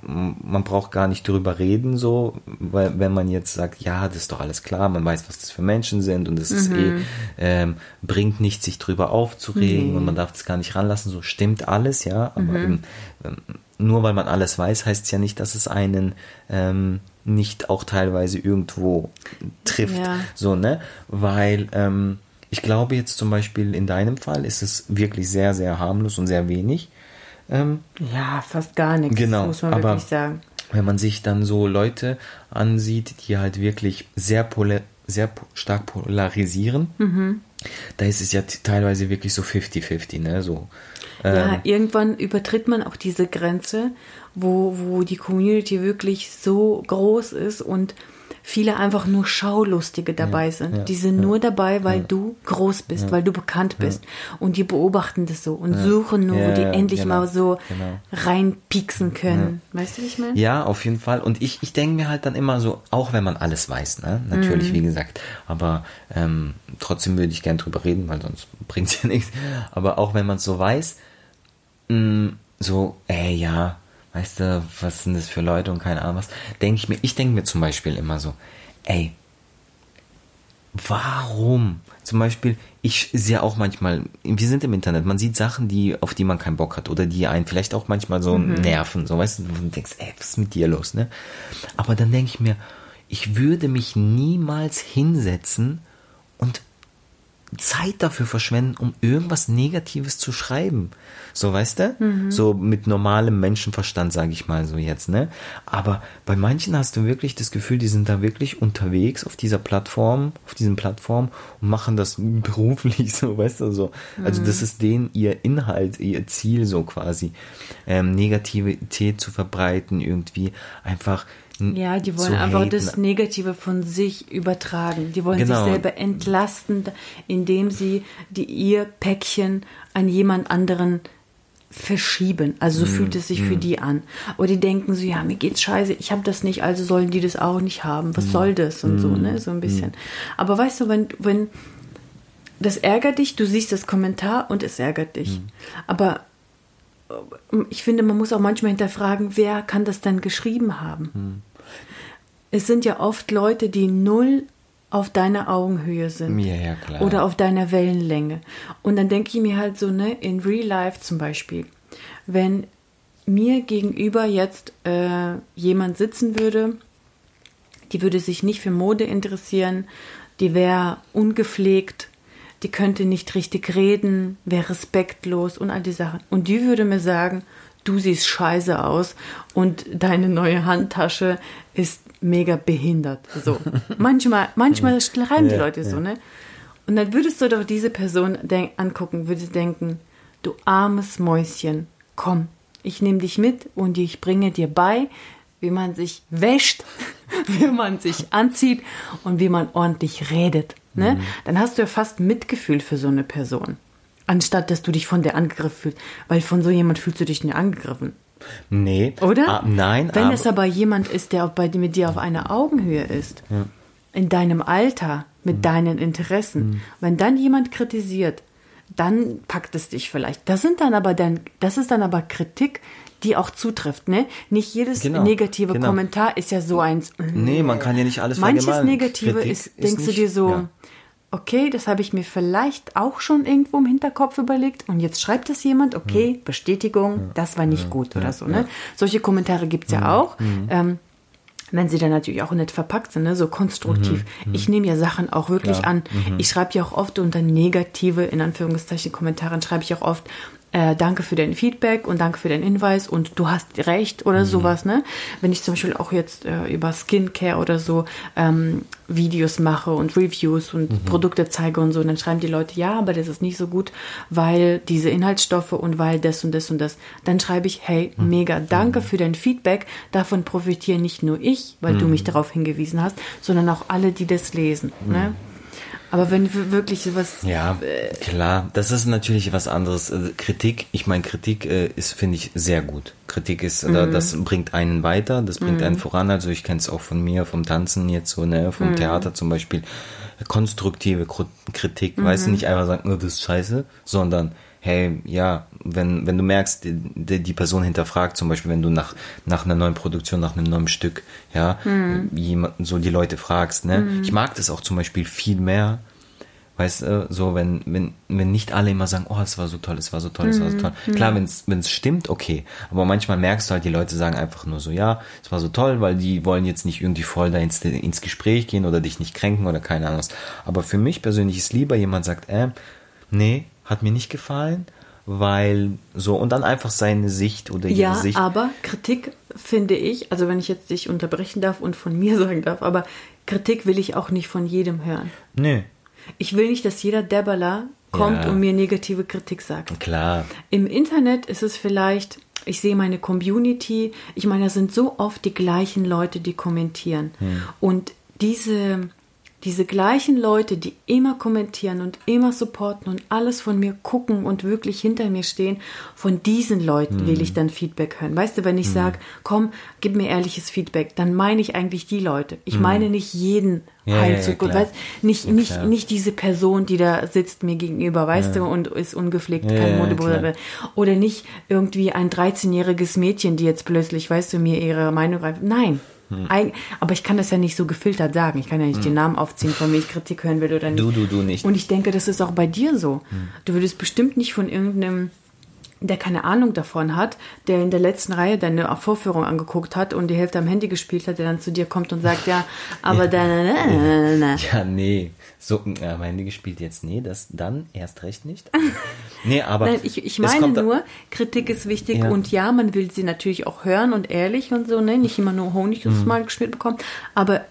man braucht gar nicht drüber reden, so, weil wenn man jetzt sagt, ja, das ist doch alles klar, man weiß, was das für Menschen sind und es ist eh, ähm, bringt nichts, sich drüber aufzuregen und man darf das gar nicht ranlassen, so stimmt alles, ja, aber eben, ähm, nur weil man alles weiß, heißt es ja nicht, dass es einen ähm, nicht auch teilweise irgendwo trifft, Ja. so, ne, weil, ähm, ich glaube jetzt zum Beispiel in deinem Fall ist es wirklich sehr, sehr harmlos und sehr wenig. Ähm, Ja, fast gar nichts, Genau, muss man aber- wirklich sagen. wenn man sich dann so Leute ansieht, die halt wirklich sehr, pola sehr po- stark polarisieren, Mhm. da ist es ja teilweise wirklich so 50-50, ne? So, Ja, ähm, irgendwann übertritt man auch diese Grenze, wo, wo die Community wirklich so groß ist und viele einfach nur Schaulustige dabei sind. ja, die sind nur dabei, weil du groß bist, weil du bekannt bist. Und die beobachten das so und suchen nur, Ja, wo die ja, endlich genau, mal so genau. reinpieksen können. Weißt du, wie ich meine? Ja, auf jeden Fall. Und ich, ich denke mir halt dann immer so, auch wenn man alles weiß, ne? Mhm. Natürlich, wie gesagt. Aber ähm, trotzdem würde ich gern drüber reden, weil sonst bringt es ja nichts. Aber auch wenn man es so weiß, mh, so, ey, ja, weißt du, was sind das für Leute und keine Ahnung was, denke ich mir, ich denke mir zum Beispiel immer so, ey, warum? Zum Beispiel, ich sehe auch manchmal, wir sind im Internet, man sieht Sachen, die, auf die man keinen Bock hat oder die einen vielleicht auch manchmal so nerven, so weißt du, du denkst, ey, was ist mit dir los, ne? Aber dann denke ich mir, ich würde mich niemals hinsetzen und Zeit dafür verschwenden, um irgendwas Negatives zu schreiben. So, weißt du? So mit normalem Menschenverstand, sage ich mal so jetzt, ne? Aber bei manchen hast du wirklich das Gefühl, die sind da wirklich unterwegs auf dieser Plattform, auf diesen Plattformen und machen das beruflich, so, weißt du, so. Also das ist denen ihr Inhalt, ihr Ziel so quasi, ähm, Negativität zu verbreiten, irgendwie einfach Ja, die wollen einfach haten. das Negative von sich übertragen. Die wollen Genau. sich selber entlasten, indem sie die, ihr Päckchen an jemand anderen verschieben. Also so Mm, fühlt es sich für die an. Oder die denken so, ja, mir geht's scheiße, ich habe das nicht, also sollen die das auch nicht haben. Mm. Was soll das? Und so, ne? So ein bisschen. Aber weißt du, wenn, wenn das ärgert dich, du siehst das Kommentar und es ärgert dich. Mm. Aber ich finde, man muss auch manchmal hinterfragen, wer kann das denn geschrieben haben? Es sind ja oft Leute, die null auf deiner Augenhöhe sind. Ja, ja, klar. Oder auf deiner Wellenlänge. Und dann denke ich mir halt so, ne, in Real Life zum Beispiel, wenn mir gegenüber jetzt äh, jemand sitzen würde, die würde sich nicht für Mode interessieren, die wäre ungepflegt, die könnte nicht richtig reden, wäre respektlos und all die Sachen. Und die würde mir sagen, du siehst scheiße aus und deine neue Handtasche ist mega behindert. So. Manchmal, manchmal schreiben die Leute so, ne? Und dann würdest du doch diese Person angucken, würdest denken, du armes Mäuschen, komm, ich nehme dich mit und ich bringe dir bei, wie man sich wäscht, wie man sich anzieht und wie man ordentlich redet. Ne? Mhm. Dann hast du ja fast Mitgefühl für so eine Person. Anstatt dass du dich von der angegriffen fühlst. Weil von so jemand fühlst du dich nicht angegriffen. Nee. Oder? Ah, nein. Wenn es aber jemand ist, der bei, mit dir auf einer Augenhöhe ist, ja. in deinem Alter, mit mhm. deinen Interessen, mhm. wenn dann jemand kritisiert, dann packt es dich vielleicht. Das sind dann aber dann, das ist dann aber Kritik, die auch zutrifft, ne? Nicht jedes genau, negative genau. Kommentar ist ja so eins. Nee, man kann ja nicht alles Manches Negative ist, ist, denkst nicht, du dir so, ja. Okay, das habe ich mir vielleicht auch schon irgendwo im Hinterkopf überlegt und jetzt schreibt es jemand, okay, ja. Bestätigung, ja. das war nicht gut oder so, ne? Solche Kommentare gibt's ja mhm. auch. Mhm. Ähm, wenn sie dann natürlich auch nicht verpackt sind, ne? so konstruktiv. Mhm, mhm. ich nehme ja Sachen auch wirklich an. Mhm. Ich schreibe ja auch oft unter negative, in Anführungszeichen, Kommentaren, schreibe ich auch oft, äh, danke für dein Feedback und danke für deinen Hinweis und du hast recht oder mhm. sowas, ne? Wenn ich zum Beispiel auch jetzt äh, über Skincare oder so ähm, Videos mache und Reviews und mhm. Produkte zeige und so, dann schreiben die Leute, ja, aber das ist nicht so gut, weil diese Inhaltsstoffe und weil das und das und das. Dann schreibe ich, hey, mhm. mega, danke mhm. für dein Feedback. Davon profitiere nicht nur ich, weil du mich mhm. darauf hingewiesen hast, sondern auch alle, die das lesen. Ne? Aber wenn wirklich sowas. Ja, äh, klar, das ist natürlich was anderes. Also Kritik, ich meine, Kritik äh, ist, finde ich, sehr gut. Kritik ist, mhm. das bringt einen weiter, das bringt mhm. einen voran. Also ich kenne es auch von mir, vom Tanzen jetzt so, ne, vom mhm. Theater zum Beispiel. Konstruktive Kritik, weißt du, mhm. nicht einfach sagen, oh, das ist scheiße, sondern hey, ja, wenn, wenn du merkst, die, die Person hinterfragt, zum Beispiel, wenn du nach, nach einer neuen Produktion, nach einem neuen Stück, ja, mhm. jemanden, so die Leute fragst, ne? Mhm. Ich mag das auch zum Beispiel viel mehr, weißt du, so, wenn, wenn, wenn nicht alle immer sagen, oh, es war so toll, es war so toll, es war so mhm. toll. Mhm. Klar, wenn es stimmt, okay. Aber manchmal merkst du halt, die Leute sagen einfach nur so, ja, es war so toll, weil die wollen jetzt nicht irgendwie voll da ins, ins Gespräch gehen oder dich nicht kränken oder keine Ahnung was. Aber für mich persönlich ist lieber, jemand sagt, äh, nee, hat mir nicht gefallen, weil so und dann einfach seine Sicht oder ihre ja, Sicht. Ja, aber Kritik finde ich, also wenn ich jetzt dich unterbrechen darf und von mir sagen darf, aber Kritik will ich auch nicht von jedem hören. Nö. Ich will nicht, dass jeder Debberler kommt ja. und mir negative Kritik sagt. Klar. Im Internet ist es vielleicht, ich sehe meine Community, ich meine, da sind so oft die gleichen Leute, die kommentieren. Hm. Und diese diese gleichen Leute, die immer kommentieren und immer supporten und alles von mir gucken und wirklich hinter mir stehen, von diesen Leuten mhm. will ich dann Feedback hören. Weißt du, wenn ich mhm. sage, komm, gib mir ehrliches Feedback, dann meine ich eigentlich die Leute. Ich mhm. meine nicht jeden ja, Heilzug. Ja, ja, weißt, nicht, ja, nicht, nicht diese Person, die da sitzt mir gegenüber, weißt du, und ist ungepflegt, kein Modebruder. Oder nicht irgendwie ein 13-jähriges Mädchen, die jetzt plötzlich, weißt du, mir ihre Meinung reift. Nein. Hm. aber ich kann das ja nicht so gefiltert sagen. Ich kann ja nicht hm. den Namen aufziehen, von wem ich Kritik hören will oder nicht. Du, du, du nicht. Und ich denke, das ist auch bei dir so. Hm. Du würdest bestimmt nicht von irgendeinem der keine Ahnung davon hat, der in der letzten Reihe deine Vorführung angeguckt hat und die Hälfte am Handy gespielt hat, der dann zu dir kommt und sagt, ja, aber ja. deine... Ja, nee. So, ja, mein Handy gespielt jetzt, nee, das dann erst recht nicht. Nee, aber. Nein, ich, ich meine nur, Kritik ist wichtig ja. und ja, man will sie natürlich auch hören und ehrlich und so, ne? Nicht immer nur Honig ins mhm. Mal geschmiert bekommen. Aber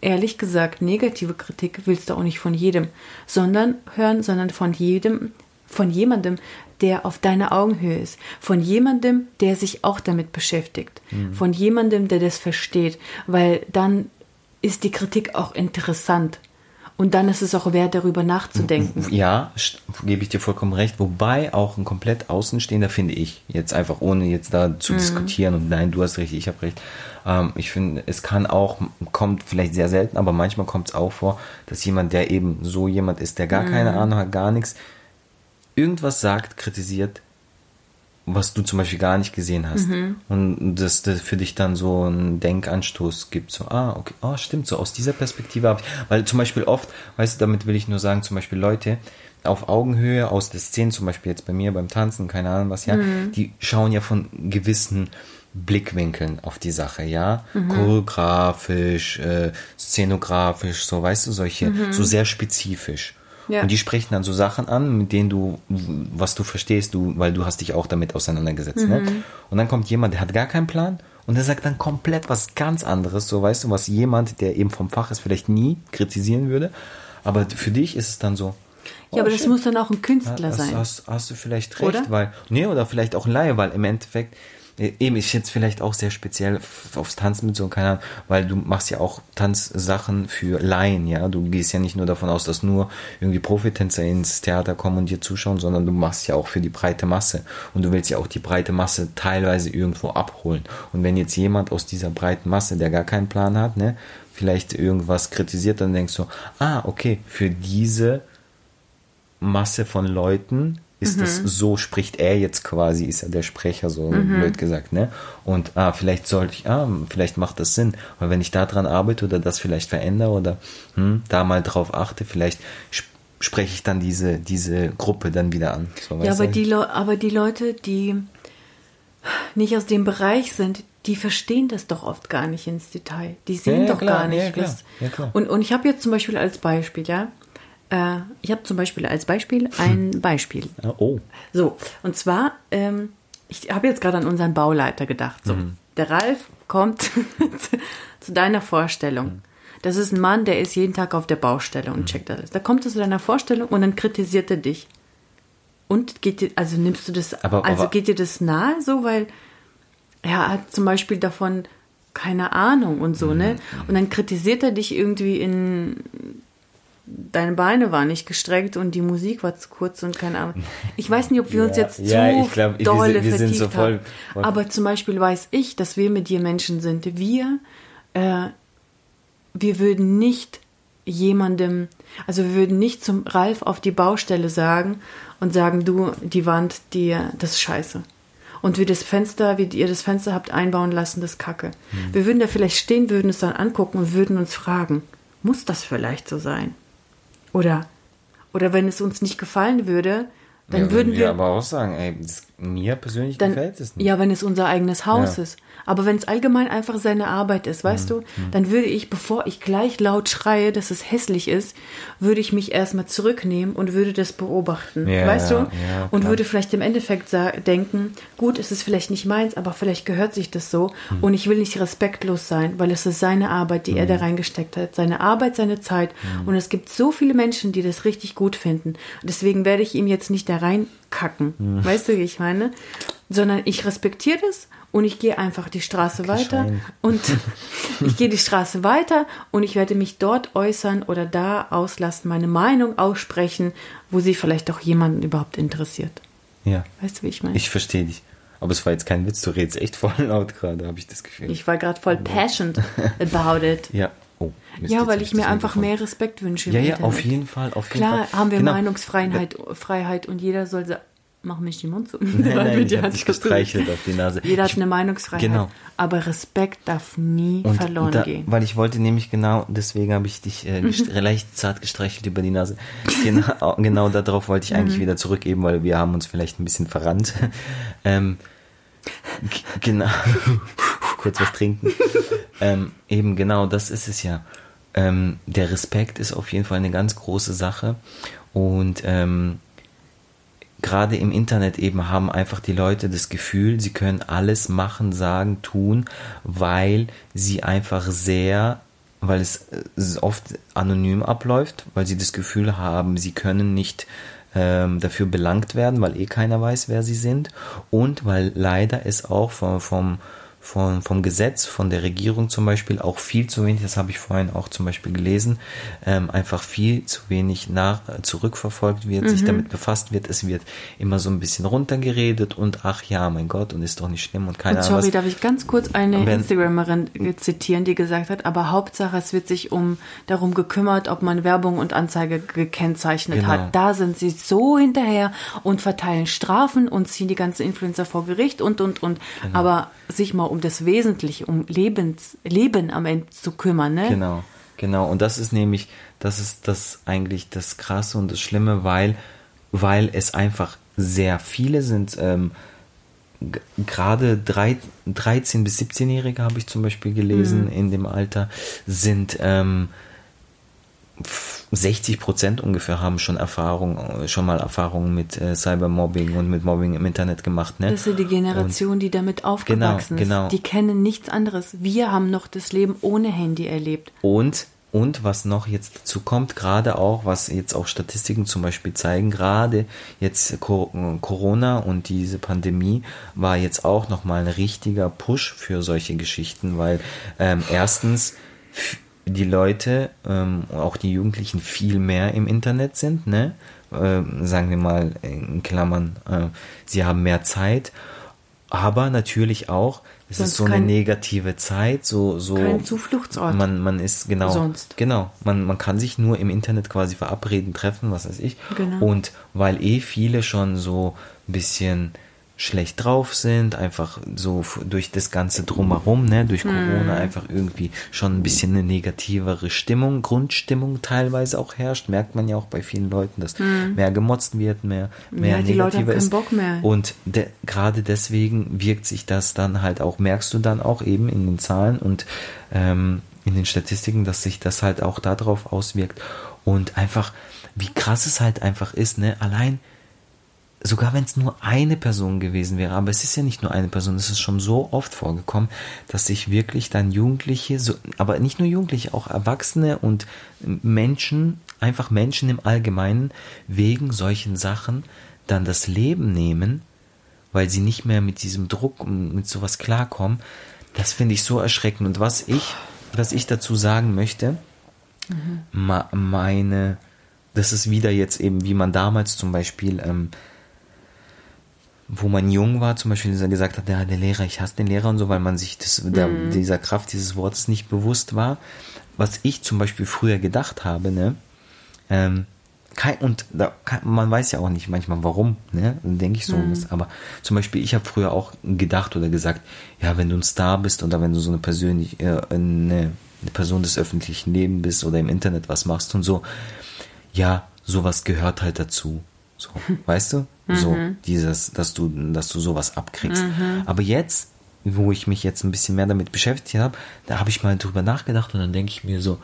ehrlich gesagt, negative Kritik willst du auch nicht von jedem, sondern hören, sondern von jedem, von jemandem, der auf deiner Augenhöhe ist, von jemandem, der sich auch damit beschäftigt, mhm. von jemandem, der das versteht, weil dann ist die Kritik auch interessant. Und dann ist es auch wert, darüber nachzudenken. Ja, gebe ich dir vollkommen recht. Wobei auch ein komplett Außenstehender, finde ich, jetzt einfach ohne jetzt da zu mhm. diskutieren und nein, du hast recht, ich habe recht. Ähm, ich finde, es kann auch, kommt vielleicht sehr selten, aber manchmal kommt es auch vor, dass jemand, der eben so jemand ist, der gar mhm. keine Ahnung hat, gar nichts, irgendwas sagt, kritisiert was du zum Beispiel gar nicht gesehen hast. Mhm. Und das, das für dich dann so einen Denkanstoß gibt. So, ah, okay, oh, stimmt, so aus dieser Perspektive habe ich. Weil zum Beispiel oft, weißt du, damit will ich nur sagen, zum Beispiel Leute auf Augenhöhe aus der Szene, zum Beispiel jetzt bei mir beim Tanzen, keine Ahnung was, ja, Mhm. die schauen ja von gewissen Blickwinkeln auf die Sache, ja, Mhm. choreografisch, äh, szenografisch, so, weißt du, solche, so sehr spezifisch. Ja. Und die sprechen dann so Sachen an, mit denen du, was du verstehst, du, weil du hast dich auch damit auseinandergesetzt. Ne? Mhm. Und dann kommt jemand, der hat gar keinen Plan und der sagt dann komplett was ganz anderes, so weißt du, was jemand, der eben vom Fach ist, vielleicht nie kritisieren würde. Aber für dich ist es dann so. Ja, aber oh, das shit. muss dann auch ein Künstler hast, sein. Hast, hast du vielleicht recht, Oder? weil, nee, oder vielleicht auch ein Laie, weil im Endeffekt, eben ist jetzt vielleicht auch sehr speziell aufs Tanzen bezogen, keine Ahnung, weil du machst ja auch Tanzsachen für Laien, ja, du gehst ja nicht nur davon aus, dass nur irgendwie Profitänzer ins Theater kommen und dir zuschauen, sondern du machst ja auch für die breite Masse. Und du willst ja auch die breite Masse teilweise irgendwo abholen. Und wenn jetzt jemand aus dieser breiten Masse, der gar keinen Plan hat, ne, vielleicht irgendwas kritisiert, dann denkst du, ah, okay, für diese Masse von Leuten ist das so, spricht er jetzt quasi, ist er der Sprecher, so blöd gesagt, ne? Und ah, vielleicht sollte ich, ah, vielleicht macht das Sinn, weil wenn ich da dran arbeite oder das vielleicht verändere oder hm, da mal drauf achte, vielleicht sp spreche ich dann diese, diese Gruppe dann wieder an. So, Ja, aber du? die, aber die Leute, die nicht aus dem Bereich sind, die verstehen das doch oft gar nicht ins Detail. Die sehen Ja, ja, doch klar, gar nicht. ja, klar, klar. Und, und ich habe jetzt zum Beispiel als Beispiel, ja, äh, ich habe zum Beispiel als Beispiel ein Beispiel. Ja, oh. So, und zwar, ähm, ich habe jetzt gerade an unseren Bauleiter gedacht. So, Mhm. der Ralf kommt zu deiner Vorstellung. Das ist ein Mann, der ist jeden Tag auf der Baustelle Mhm. und checkt alles. Da kommt er zu deiner Vorstellung und dann kritisiert er dich. Und geht dir, also nimmst du das, Aber- also aber- geht dir das nahe so, weil er hat zum Beispiel davon keine Ahnung und so, Mhm. ne? Und dann kritisiert er dich irgendwie in deine Beine waren nicht gestreckt und die Musik war zu kurz und keine Ahnung. Ich weiß nicht, ob wir uns Ja, jetzt ja, zu ich glaub, dolle wir sind vertieft so voll- haben. voll- Aber zum Beispiel weiß ich, dass wir mit dir Menschen sind. Wir, äh, wir würden nicht jemandem, also wir würden nicht zum Ralf auf die Baustelle sagen und sagen, du, die Wand, die, das ist scheiße. Und wie das Fenster, wie ihr das Fenster habt einbauen lassen, das ist Kacke. Hm. Wir würden da vielleicht stehen, würden es dann angucken und würden uns fragen, muss das vielleicht so sein? Oder, oder wenn es uns nicht gefallen würde, dann ja, würden wir aber auch sagen, ey, das, mir persönlich dann, gefällt es nicht. ja, wenn es unser eigenes Haus Ja. ist. Aber wenn es allgemein einfach seine Arbeit ist, Mhm. weißt du, dann würde ich, bevor ich gleich laut schreie, dass es hässlich ist, würde ich mich erstmal zurücknehmen und würde das beobachten, Ja, weißt du? ja, und würde vielleicht im Endeffekt denken, gut, es ist vielleicht nicht meins, aber vielleicht gehört sich das so Mhm. und ich will nicht respektlos sein, weil es ist seine Arbeit, die er Mhm. da reingesteckt hat, seine Arbeit, seine Zeit und es gibt so viele Menschen, die das richtig gut finden. Deswegen werde ich ihm jetzt nicht da reinkacken, Mhm. weißt du, wie ich meine? Sondern ich respektiere das und ich gehe einfach die Straße weiter Schwein. und ich gehe die Straße weiter und ich werde mich dort äußern oder da auslassen, meine Meinung aussprechen, wo sie vielleicht auch jemanden überhaupt interessiert. ja. Weißt du, wie ich meine? Ich verstehe dich. Aber es war jetzt kein Witz, du redest echt voll laut gerade, habe ich das Gefühl. Ich war gerade voll passionate about it. ja. Oh, Mist, Ja, weil ich mir einfach mehr Respekt wünsche. Ja, ja, Internet. auf jeden Fall, auf jeden Klar Fall. haben wir Genau. Meinungsfreiheit Freiheit und jeder soll sagen, mach mich den Mund zu. Nein, nein, ich habe dich gestreichelt auf die Nase. Jeder hat ich, eine Meinungsfreiheit. Genau. Aber Respekt darf nie und verloren da, gehen. Weil ich wollte nämlich genau, deswegen habe ich dich äh, leicht zart gestreichelt über die Nase. Genau, genau darauf wollte ich Mhm. eigentlich wieder zurückgeben, weil wir haben uns vielleicht ein bisschen verrannt. ähm, genau. Kurz was trinken. ähm, eben genau, das ist es ja. Ähm, der Respekt ist auf jeden Fall eine ganz große Sache. Und ähm, gerade im Internet eben haben einfach die Leute das Gefühl, sie können alles machen, sagen, tun, weil sie einfach sehr, weil es äh, oft anonym abläuft, weil sie das Gefühl haben, sie können nicht ähm, dafür belangt werden, weil eh keiner weiß, wer sie sind und weil leider es auch vom, vom von, vom Gesetz, von der Regierung zum Beispiel auch viel zu wenig, das habe ich vorhin auch zum Beispiel gelesen, ähm, einfach viel zu wenig nach, äh, zurückverfolgt wird, mhm. sich damit befasst wird. Es wird immer so ein bisschen runtergeredet und ach ja, mein Gott, und ist doch nicht schlimm und keine Ahnung. Sorry, was. darf ich ganz kurz eine wenn, Instagramerin zitieren, die gesagt hat, aber Hauptsache es wird sich um darum gekümmert, ob man Werbung und Anzeige gekennzeichnet genau. hat. Da sind sie so hinterher und verteilen Strafen und ziehen die ganzen Influencer vor Gericht und und und. Genau. Aber sich mal um das Wesentliche, um Lebens, Leben am Ende zu kümmern, ne? Genau, genau. Und das ist nämlich, das ist das eigentlich das Krasse und das Schlimme, weil, weil es einfach sehr viele sind. Ähm, gerade 13 bis 17-Jährige habe ich zum Beispiel gelesen mhm. in dem Alter, sind ähm, 60 Prozent ungefähr haben schon Erfahrung, schon mal Erfahrungen mit äh, Cybermobbing und mit Mobbing im Internet gemacht. Ne? Das ist die Generation, und die damit aufgewachsen genau, genau. ist. Die kennen nichts anderes. Wir haben noch das Leben ohne Handy erlebt. Und und was noch jetzt dazu kommt, gerade auch, was jetzt auch Statistiken zum Beispiel zeigen, gerade jetzt Corona und diese Pandemie war jetzt auch nochmal ein richtiger Push für solche Geschichten, weil ähm, erstens die Leute, ähm, auch die Jugendlichen, viel mehr im Internet sind, ne? Äh, sagen wir mal in Klammern, äh, sie haben mehr Zeit, aber natürlich auch, es Sonst ist so eine negative Zeit, so so kein Zufluchtsort. Man man ist genau Sonst. genau, man man kann sich nur im Internet quasi verabreden, treffen, was weiß ich. Genau. Und weil eh viele schon so ein bisschen schlecht drauf sind, einfach so durch das ganze drumherum, ne, durch Corona mm. einfach irgendwie schon ein bisschen eine negativere Stimmung, Grundstimmung teilweise auch herrscht, merkt man ja auch bei vielen Leuten, dass mm. mehr gemotzt wird, mehr mehr ja, die Leute haben ist. Bock mehr. Und de gerade deswegen wirkt sich das dann halt auch, merkst du dann auch eben in den Zahlen und ähm, in den Statistiken, dass sich das halt auch darauf auswirkt und einfach wie krass es halt einfach ist, ne, allein sogar wenn es nur eine Person gewesen wäre, aber es ist ja nicht nur eine Person, es ist schon so oft vorgekommen, dass sich wirklich dann Jugendliche, so, aber nicht nur Jugendliche, auch Erwachsene und Menschen, einfach Menschen im Allgemeinen, wegen solchen Sachen dann das Leben nehmen, weil sie nicht mehr mit diesem Druck und mit sowas klarkommen. Das finde ich so erschreckend. Und was ich, was ich dazu sagen möchte, mhm. meine, das ist wieder jetzt eben, wie man damals zum Beispiel ähm, wo man jung war, zum Beispiel, gesagt hat, ja, der Lehrer, ich hasse den Lehrer und so, weil man sich das, der, mhm. dieser Kraft dieses Wortes nicht bewusst war. Was ich zum Beispiel früher gedacht habe, ne, ähm, kein, und da, kann, man weiß ja auch nicht manchmal warum, ne, dann denke ich so, mhm. aber zum Beispiel, ich habe früher auch gedacht oder gesagt, ja, wenn du ein Star bist oder wenn du so eine persönlich, äh, eine, eine Person des öffentlichen Lebens bist oder im Internet was machst und so, ja, sowas gehört halt dazu. So, weißt du? So, mhm. dieses, dass du, dass du sowas abkriegst. Mhm. Aber jetzt, wo ich mich jetzt ein bisschen mehr damit beschäftigt habe, da habe ich mal drüber nachgedacht und dann denke ich mir so,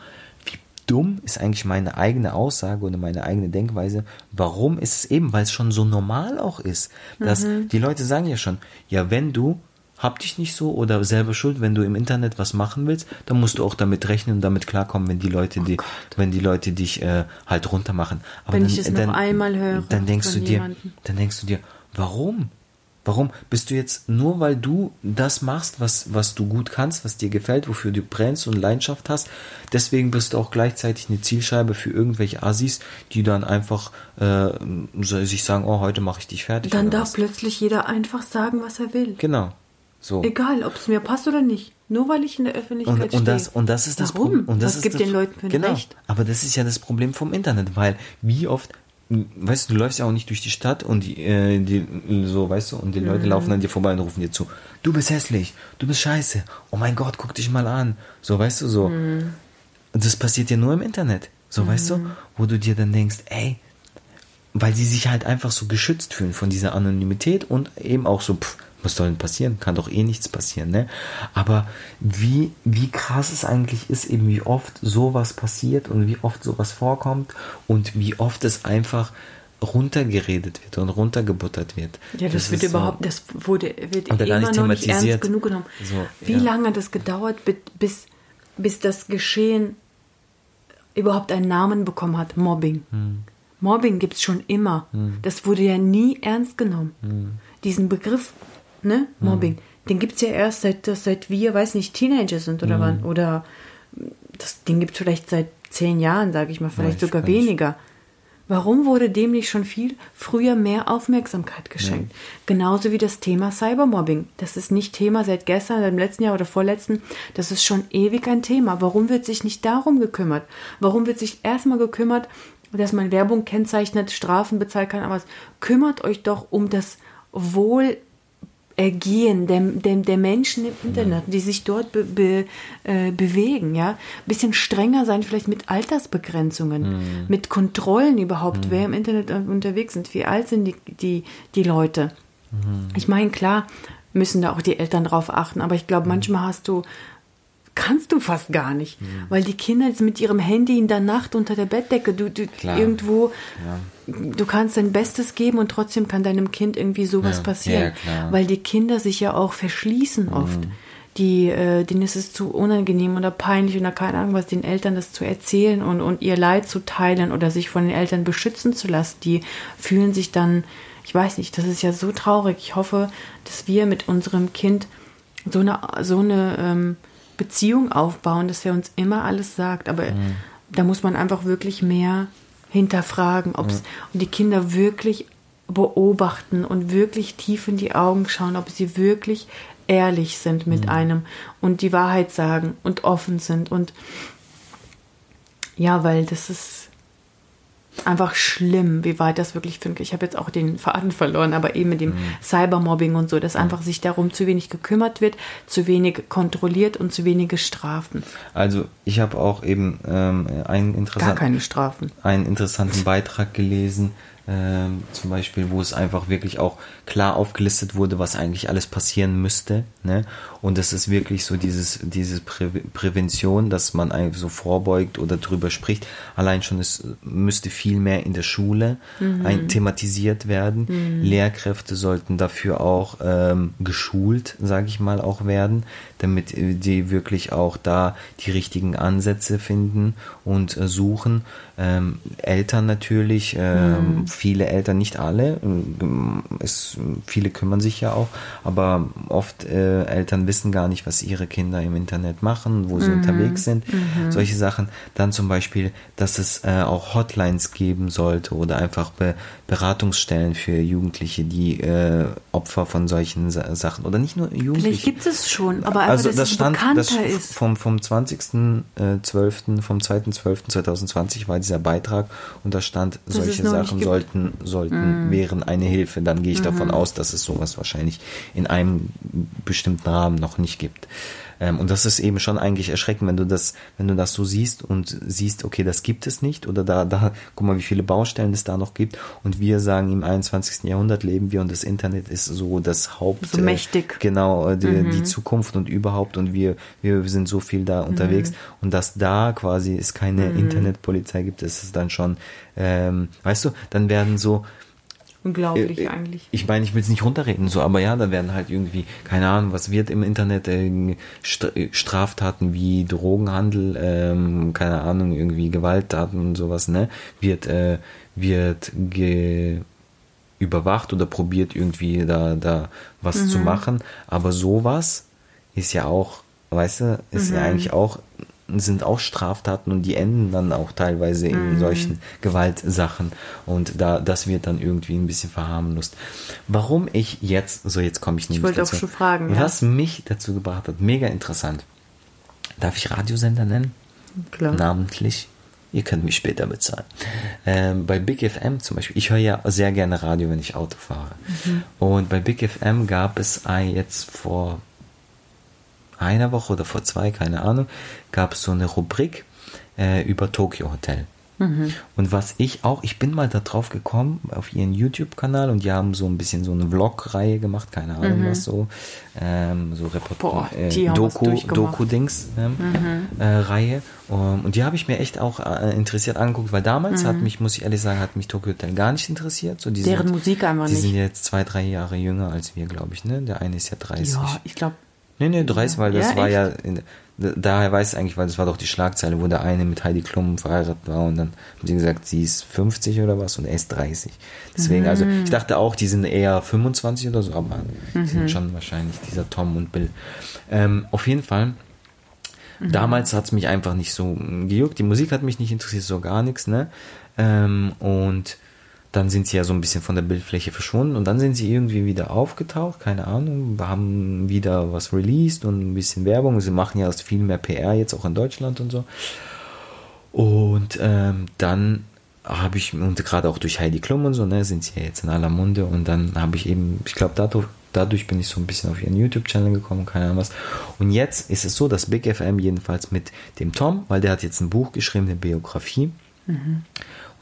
wie dumm ist eigentlich meine eigene Aussage oder meine eigene Denkweise? Warum ist es eben? Weil es schon so normal auch ist. Dass mhm. die Leute sagen ja schon, ja, wenn du hab dich nicht so oder selber schuld, wenn du im Internet was machen willst, dann musst du auch damit rechnen und damit klarkommen, wenn die Leute oh die, Gott. wenn die Leute dich äh, halt runtermachen. Aber wenn dann, ich es dann, noch einmal höre, dann denkst du dir, jemanden. dann denkst du dir, warum? Warum bist du jetzt nur, weil du das machst, was, was du gut kannst, was dir gefällt, wofür du brennst und Leidenschaft hast, deswegen bist du auch gleichzeitig eine Zielscheibe für irgendwelche Assis, die dann einfach äh, sich sagen, oh, heute mache ich dich fertig. Dann darf was. plötzlich jeder einfach sagen, was er will. Genau. So. Egal, ob es mir passt oder nicht. Nur weil ich in der Öffentlichkeit und, und das, und das ist das Problem. Und das Was gibt das, den Leuten für ein genau. Recht? Aber das ist ja das Problem vom Internet, weil wie oft, weißt du, du läufst ja auch nicht durch die Stadt und die, äh, die so, weißt du, und die mhm. Leute laufen an dir vorbei und rufen dir zu, du bist hässlich, du bist scheiße, oh mein Gott, guck dich mal an. So, weißt du, so. Mhm. Das passiert ja nur im Internet. So, mhm. weißt du, wo du dir dann denkst, ey, weil sie sich halt einfach so geschützt fühlen von dieser Anonymität und eben auch so, pff, was soll denn passieren? Kann doch eh nichts passieren, ne? Aber wie, wie krass es eigentlich ist, eben wie oft sowas passiert und wie oft sowas vorkommt und wie oft es einfach runtergeredet wird und runtergebuttert wird. Ja, das, das wird überhaupt, so, das wurde, wird immer noch nicht ernst genug genommen. So, wie ja. lange hat es gedauert, bis, bis das Geschehen überhaupt einen Namen bekommen hat? Mobbing. Hm. Mobbing gibt es schon immer. Hm. Das wurde ja nie ernst genommen. Hm. Diesen Begriff ne? Mobbing. Mhm. den gibt es ja erst seit, seit wir, weiß nicht, Teenager sind oder mhm. wann. Oder das, den gibt es vielleicht seit zehn Jahren, sage ich mal, vielleicht ja, sogar weniger. Warum wurde dem nicht schon viel früher mehr Aufmerksamkeit geschenkt? Ja. Genauso wie das Thema Cybermobbing. Das ist nicht Thema seit gestern, seit dem letzten Jahr oder vorletzten. Das ist schon ewig ein Thema. Warum wird sich nicht darum gekümmert? Warum wird sich erstmal gekümmert, dass man Werbung kennzeichnet, Strafen bezahlt kann, aber kümmert euch doch um das Wohl Ergehen der, der, der Menschen im Internet, die sich dort be, be, äh, bewegen, ja. Ein bisschen strenger sein, vielleicht mit Altersbegrenzungen, mhm. mit Kontrollen überhaupt, mhm. wer im Internet unterwegs sind, wie alt sind die, die, die Leute. Mhm. Ich meine, klar müssen da auch die Eltern drauf achten, aber ich glaube, mhm. manchmal hast du kannst du fast gar nicht, mhm. weil die Kinder mit ihrem Handy in der Nacht unter der Bettdecke, du, du irgendwo, ja. du kannst dein Bestes geben und trotzdem kann deinem Kind irgendwie sowas ja. passieren, ja, weil die Kinder sich ja auch verschließen mhm. oft. Die, äh, denen ist es zu unangenehm oder peinlich oder keine Ahnung was, den Eltern das zu erzählen und, und ihr Leid zu teilen oder sich von den Eltern beschützen zu lassen. Die fühlen sich dann, ich weiß nicht, das ist ja so traurig. Ich hoffe, dass wir mit unserem Kind so eine, so eine ähm, Beziehung aufbauen, dass er uns immer alles sagt. Aber mhm. da muss man einfach wirklich mehr hinterfragen, ob es mhm. und die Kinder wirklich beobachten und wirklich tief in die Augen schauen, ob sie wirklich ehrlich sind mit mhm. einem und die Wahrheit sagen und offen sind und ja, weil das ist einfach schlimm, wie weit das wirklich führt. Ich habe jetzt auch den Faden verloren, aber eben mit dem mhm. Cybermobbing und so, dass einfach sich darum zu wenig gekümmert wird, zu wenig kontrolliert und zu wenige Strafen. Also ich habe auch eben ähm, einen, interessant, Gar keine Strafen. einen interessanten Beitrag gelesen, ähm, zum Beispiel, wo es einfach wirklich auch klar aufgelistet wurde, was eigentlich alles passieren müsste. Ne? Und das ist wirklich so dieses, diese Prä Prävention, dass man eigentlich so vorbeugt oder drüber spricht. Allein schon, es müsste viel mehr in der Schule mhm. ein, thematisiert werden. Mhm. Lehrkräfte sollten dafür auch ähm, geschult, sage ich mal, auch werden, damit die wirklich auch da die richtigen Ansätze finden und äh, suchen. Ähm, Eltern natürlich, ähm, mhm. viele Eltern, nicht alle, es, viele kümmern sich ja auch, aber oft äh, Eltern wissen gar nicht, was ihre Kinder im Internet machen, wo sie mhm. unterwegs sind, mhm. solche Sachen. Dann zum Beispiel, dass es äh, auch Hotlines geben sollte oder einfach Be Beratungsstellen für Jugendliche, die äh, Opfer von solchen Sa Sachen oder nicht nur Jugendliche. Vielleicht gibt es schon, aber einfach, also das stand, das ist. Vom, vom 20.12., äh, vom 2.12.2020 war dieser Beitrag und da stand, das solche Sachen sollten, sollten, mm. wären eine Hilfe. Dann gehe ich mm. davon aus, dass es sowas wahrscheinlich in einem bestimmten Rahmen noch nicht gibt. Ähm, und das ist eben schon eigentlich erschreckend, wenn du das, wenn du das so siehst und siehst, okay, das gibt es nicht oder da, da, guck mal, wie viele Baustellen es da noch gibt und wir sagen, im 21. Jahrhundert leben wir und das Internet ist so das Haupt. So mächtig. Äh, genau, äh, die, mhm. die, Zukunft und überhaupt und wir, wir sind so viel da unterwegs mhm. und dass da quasi es keine mhm. Internetpolizei gibt, ist es dann schon, ähm, weißt du, dann werden so, Unglaublich äh, äh, eigentlich. Ich meine, ich will es nicht runterreden, so, aber ja, da werden halt irgendwie, keine Ahnung, was wird im Internet, äh, Straftaten wie Drogenhandel, ähm, keine Ahnung, irgendwie Gewalttaten und sowas, ne, wird, äh, wird ge überwacht oder probiert irgendwie da, da was mhm. zu machen. Aber sowas ist ja auch, weißt du, ist mhm. ja eigentlich auch sind auch Straftaten und die enden dann auch teilweise in mhm. solchen Gewaltsachen und da das wird dann irgendwie ein bisschen verharmlost. Warum ich jetzt, so jetzt komme ich nicht Ich wollte dazu, auch schon fragen, was ja. mich dazu gebracht hat, mega interessant. Darf ich Radiosender nennen? Klar. Namentlich. Ihr könnt mich später bezahlen. Ähm, bei Big FM zum Beispiel, ich höre ja sehr gerne Radio, wenn ich Auto fahre. Mhm. Und bei Big FM gab es jetzt vor einer Woche oder vor zwei, keine Ahnung, gab es so eine Rubrik äh, über Tokyo Hotel. Mhm. Und was ich auch, ich bin mal da drauf gekommen auf ihren YouTube-Kanal und die haben so ein bisschen so eine Vlog-Reihe gemacht, keine Ahnung mhm. was so, ähm, so Report äh, Doku, Doku-Dings ähm, mhm. äh, Reihe. Um, und die habe ich mir echt auch äh, interessiert angeguckt, weil damals hat mhm. mich, muss ich ehrlich sagen, hat mich Tokyo Hotel gar nicht interessiert. So, die Deren sind, Musik einfach die nicht. Die sind jetzt zwei, drei Jahre jünger als wir, glaube ich. Ne? Der eine ist ja 30. Ja, ich glaube Nee, nee, 30, weil das ja, war echt? ja, in, daher weiß ich eigentlich, weil das war doch die Schlagzeile, wo der eine mit Heidi Klum verheiratet war und dann haben sie gesagt, sie ist 50 oder was und er ist 30. Deswegen, also ich dachte auch, die sind eher 25 oder so, aber die sind schon wahrscheinlich dieser Tom und Bill. Ähm, auf jeden Fall, damals hat es mich einfach nicht so gejuckt, die Musik hat mich nicht interessiert, so gar nichts, ne? Ähm, und dann sind sie ja so ein bisschen von der Bildfläche verschwunden und dann sind sie irgendwie wieder aufgetaucht, keine Ahnung, haben wieder was released und ein bisschen Werbung. Sie machen ja viel mehr PR jetzt auch in Deutschland und so. Und ähm, dann habe ich, und gerade auch durch Heidi Klum und so, ne, sind sie ja jetzt in aller Munde und dann habe ich eben, ich glaube, dadurch, dadurch bin ich so ein bisschen auf ihren YouTube-Channel gekommen, keine Ahnung was. Und jetzt ist es so, dass Big FM jedenfalls mit dem Tom, weil der hat jetzt ein Buch geschrieben, eine Biografie,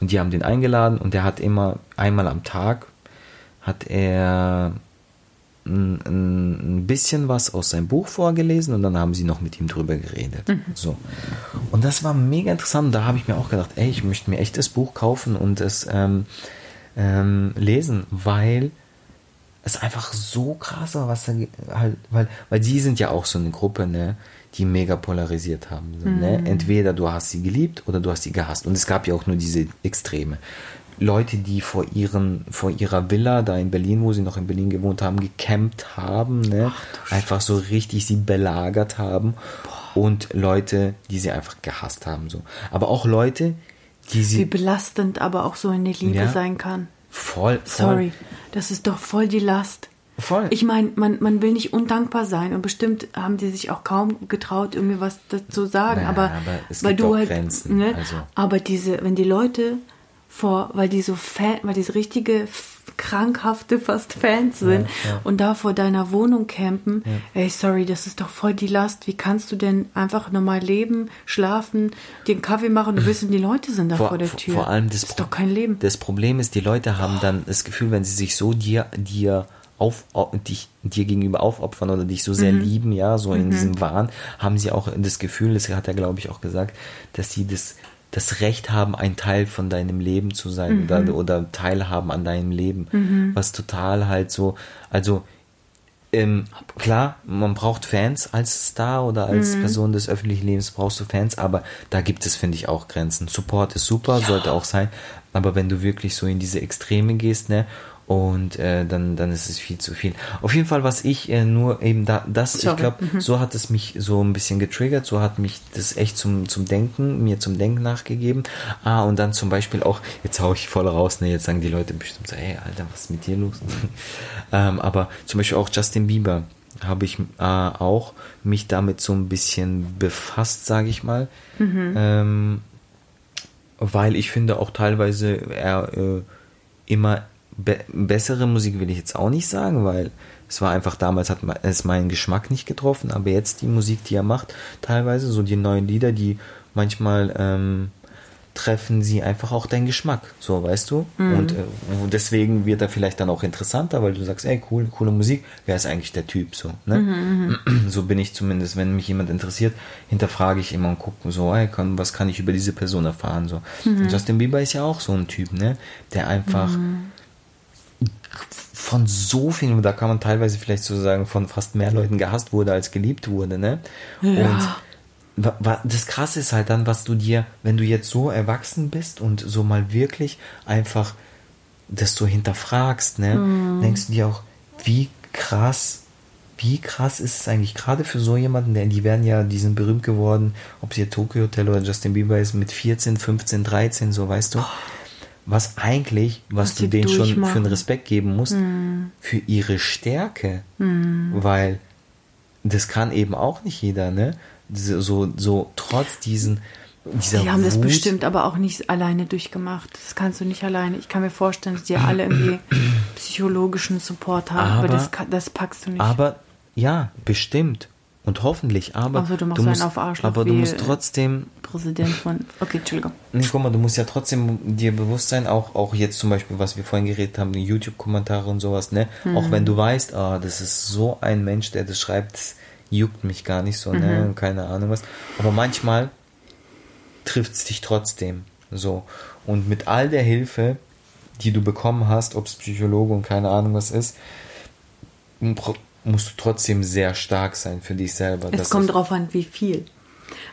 und die haben den eingeladen und der hat immer einmal am Tag hat er ein, ein, bisschen was aus seinem Buch vorgelesen und dann haben sie noch mit ihm drüber geredet. So. Und das war mega interessant. Da habe ich mir auch gedacht, ey, ich möchte mir echt das Buch kaufen und es ähm, ähm, lesen, weil es einfach so krass war, was da halt, weil, weil die sind ja auch so eine Gruppe, ne, die mega polarisiert haben. So, ne? Entweder du hast sie geliebt oder du hast sie gehasst. Und es gab ja auch nur diese Extreme. Leute, die vor ihren, vor ihrer Villa da in Berlin, wo sie noch in Berlin gewohnt haben, gecampt haben, ne? einfach so richtig sie belagert haben. Und Leute, die sie einfach gehasst haben. So. Aber auch Leute, die Wie sie belastend aber auch so eine Liebe Ja. sein kann. voll, voll, Sorry, das ist doch voll die Last. Voll. Ich meine, man, man will nicht undankbar sein und bestimmt haben die sich auch kaum getraut, irgendwie was dazu sagen. Naja, aber, aber es weil gibt du halt, Grenzen, Ne? also. Aber diese, wenn die Leute vor, weil die so Fan, weil die so richtige krankhafte fast Fans sind ja. und da vor deiner Wohnung campen, ey, sorry, das ist doch voll die Last. Wie kannst du denn einfach normal leben, schlafen, einen Kaffee machen und wissen, die Leute sind da vor, der Tür. Vor allem das, ist Pro- doch kein Leben. Das Problem ist, die Leute haben dann das Gefühl, wenn sie sich so dir, dir auf, au- dich, dir gegenüber aufopfern oder dich so Mhm. sehr lieben, ja, so in diesem Wahn, haben sie auch das Gefühl, das hat er, glaube ich, auch gesagt, dass sie das, das Recht haben, ein Teil von deinem Leben zu sein Mhm. oder, oder teilhaben an deinem Leben. Was total halt so, also ähm, klar, man braucht Fans als Star oder als Person des öffentlichen Lebens brauchst du Fans, aber da gibt es, finde ich, auch Grenzen. Support ist super, sollte auch sein, aber wenn du wirklich so in diese Extreme gehst, ne, und äh, dann, dann ist es viel zu viel. Auf jeden Fall, was ich äh, nur eben da, das, ich Sorry. glaube, so hat es mich so ein bisschen getriggert, so hat mich das echt zum, zum Denken, mir zum Denken nachgegeben. Ah, und dann zum Beispiel auch, jetzt hau ich voll raus, ne, jetzt sagen die Leute bestimmt so, ey, Alter, was ist mit dir los? ähm, aber zum Beispiel auch Justin Bieber habe ich äh, auch mich damit so ein bisschen befasst, sage ich mal. Ähm, weil ich finde auch teilweise er äh, immer be bessere Musik will ich jetzt auch nicht sagen, weil es war einfach damals hat es meinen Geschmack nicht getroffen, aber jetzt die Musik, die er macht, teilweise so die neuen Lieder, die manchmal ähm, treffen sie einfach auch deinen Geschmack, so weißt du. Und, äh, deswegen wird er vielleicht dann auch interessanter, weil du sagst, ey cool, coole Musik, wer ist eigentlich der Typ so, ne? So bin ich zumindest, wenn mich jemand interessiert, hinterfrage ich immer und gucke so, hey, kann, was kann ich über diese Person erfahren so. Und Justin Bieber ist ja auch so ein Typ, ne? Der einfach von so vielen, da kann man teilweise vielleicht so sagen, von fast mehr Leuten gehasst wurde als geliebt wurde, ne? Und wa- wa- das Krasse ist halt dann, was du dir, wenn du jetzt so erwachsen bist und so mal wirklich einfach das so hinterfragst, ne, denkst du dir auch, wie krass, wie krass ist es eigentlich gerade für so jemanden, denn die werden ja, die sind berühmt geworden, ob es hier Tokyo Hotel oder Justin Bieber ist, mit 14, 15, 13, so weißt du. Was eigentlich, was, Was du denen schon für einen Respekt geben musst, für ihre Stärke. Weil das kann eben auch nicht jeder, ne? So, so, trotz diesen, dieser Die haben das Wut, bestimmt aber auch nicht alleine durchgemacht. Das kannst du nicht alleine. Ich kann mir vorstellen, dass die alle irgendwie psychologischen Support haben, aber, Aber- das, das packst du nicht. Aber ja, bestimmt. Und hoffentlich, aber Außer du auf Arschloch aber du musst trotzdem, Präsident von. Okay, Entschuldigung. nee, guck mal, du musst ja trotzdem dir bewusst sein, auch, auch jetzt zum Beispiel, was wir vorhin geredet haben, die YouTube-Kommentare und sowas, ne? Auch wenn du weißt, ah, das ist so ein Mensch, der das schreibt, das juckt mich gar nicht so, ne? Und keine Ahnung was. Aber manchmal trifft es dich trotzdem. So. Und mit all der Hilfe, die du bekommen hast, ob es Psychologe und keine Ahnung was ist, musst du trotzdem sehr stark sein für dich selber. Es kommt drauf an, wie viel.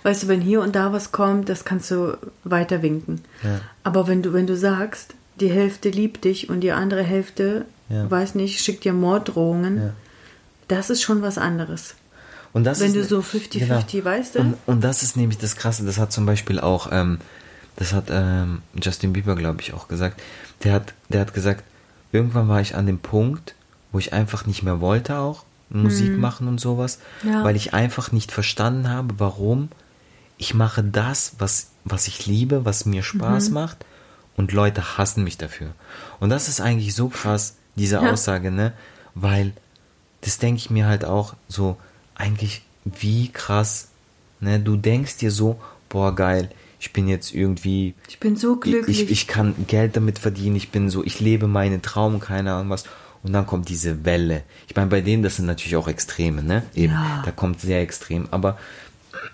Weißt du, wenn hier und da was kommt, das kannst du weiter winken. Ja. Aber wenn du, wenn du sagst, die Hälfte liebt dich und die andere Hälfte, Ja. weiß nicht, schickt dir Morddrohungen, Ja. das ist schon was anderes. Und das Wenn ist, du so 50-50, weißt du? Und, und das ist nämlich das Krasse, das hat zum Beispiel auch, ähm, das hat ähm, Justin Bieber, glaube ich, auch gesagt. Der hat, der hat gesagt, irgendwann war ich an dem Punkt, wo ich einfach nicht mehr wollte auch Musik machen und sowas, Mhm. Ja. weil ich einfach nicht verstanden habe, warum ich mache das, was, was ich liebe, was mir Spaß Mhm. macht und Leute hassen mich dafür. Und das ist eigentlich so krass, diese Ja. Aussage, ne? Weil das denke ich mir halt auch so, eigentlich wie krass, ne? Du denkst dir so, boah, geil, ich bin jetzt irgendwie, Ich bin so glücklich. ich, ich kann Geld damit verdienen, ich bin so, ich lebe meinen Traum, keine Ahnung was. Und dann kommt diese Welle. Ich meine, bei denen, das sind natürlich auch Extreme, ne? Eben, Ja. da kommt sehr extrem. Aber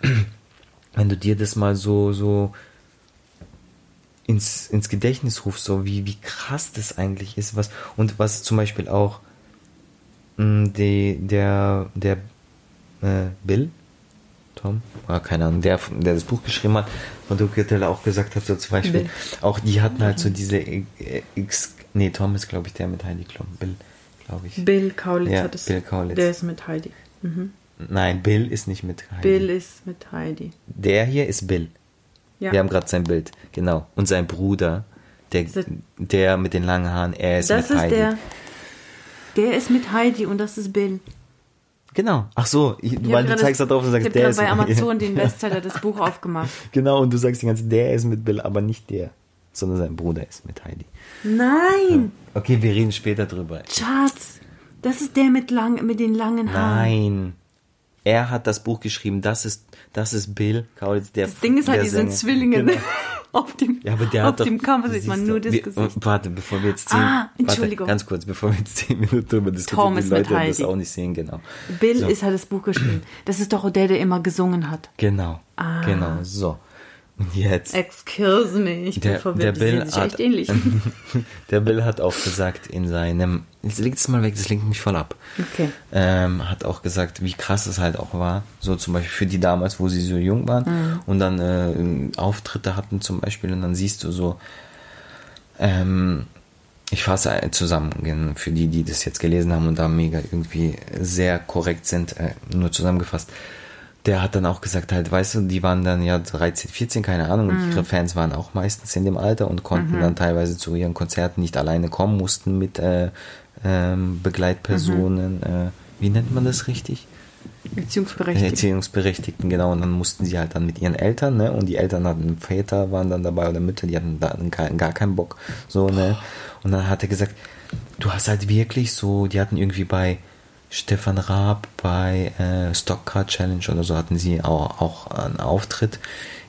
wenn du dir das mal so, so ins, ins Gedächtnis rufst, so wie, wie krass das eigentlich ist, was, und was zum Beispiel auch mh, die, der, der äh, Bill, Tom, ah, keine Ahnung, der, der das Buch geschrieben hat, von Tokyo Hotel auch gesagt hat, so zum Beispiel, Bill. auch die hatten halt so diese äh, X, nee, Tom ist glaube ich der mit Heidi Klum, Bill, glaube ich. Bill Kaulitz Ja, hat es. Bill Kaulitz. Der ist mit Heidi. Mhm. Nein, Bill ist nicht mit Heidi. Bill ist mit Heidi. Der hier ist Bill. Ja. Wir haben gerade sein Bild, genau. Und sein Bruder, der, der mit den langen Haaren, er ist das mit ist Heidi. der. Der ist mit Heidi und das ist Bill. Genau. Ach so, ich, Ich weil du zeigst da drauf und Ich sagst, habe der ist bei Amazon den Bestseller das Buch aufgemacht. Genau, und du sagst die ganze der ist mit Bill, aber nicht der, sondern sein Bruder ist mit Heidi. Nein, Okay, wir reden später drüber. Schatz, das ist der mit, lang, mit den langen Haaren. Nein. Er hat das Buch geschrieben, das ist, das ist Bill Kaulitz, der Das Ding ist halt, die sind. Zwillinge. Genau. auf dem, Ja, aber der auf dem Cover sieht man nur das wir, Gesicht. Warte, bevor wir jetzt zehn, Ah, Entschuldigung. Warte, ganz kurz, bevor wir jetzt zehn Minuten drüber diskutieren, Tom die Leute das auch nicht sehen, genau. Bill So. ist halt das Buch geschrieben. Das ist doch der, der immer gesungen hat. Genau, Ah. genau, so. Jetzt, Excuse me, ich bin der, verwirrt. der die Bill sehen sich hat, echt ähnlich. der Bill hat auch gesagt in seinem, jetzt leg es mal weg, das lenkt mich voll ab. Okay. ähm, hat auch gesagt, wie krass es halt auch war. So zum Beispiel für die damals, wo sie so jung waren Mhm. und dann äh, Auftritte hatten zum Beispiel und dann siehst du so, ähm, ich fasse zusammen für die, die das jetzt gelesen haben und da mega irgendwie sehr korrekt sind, äh, nur zusammengefasst. Der hat dann auch gesagt, halt, weißt du, die waren dann ja 13, 14, keine Ahnung, und ihre Fans waren auch meistens in dem Alter und konnten dann teilweise zu ihren Konzerten nicht alleine kommen, mussten mit äh, ähm, Begleitpersonen, äh, wie nennt man das richtig? Beziehungsberechtigt. Erziehungsberechtigten, genau, und dann mussten sie halt dann mit ihren Eltern, ne, und die Eltern hatten, Väter waren dann dabei oder Mütter, die hatten da gar, gar keinen Bock, so, ne, und dann hat er gesagt, du hast halt wirklich so, die hatten irgendwie bei Stefan Raab, bei äh, Stockcar Challenge oder so hatten sie auch, auch einen Auftritt,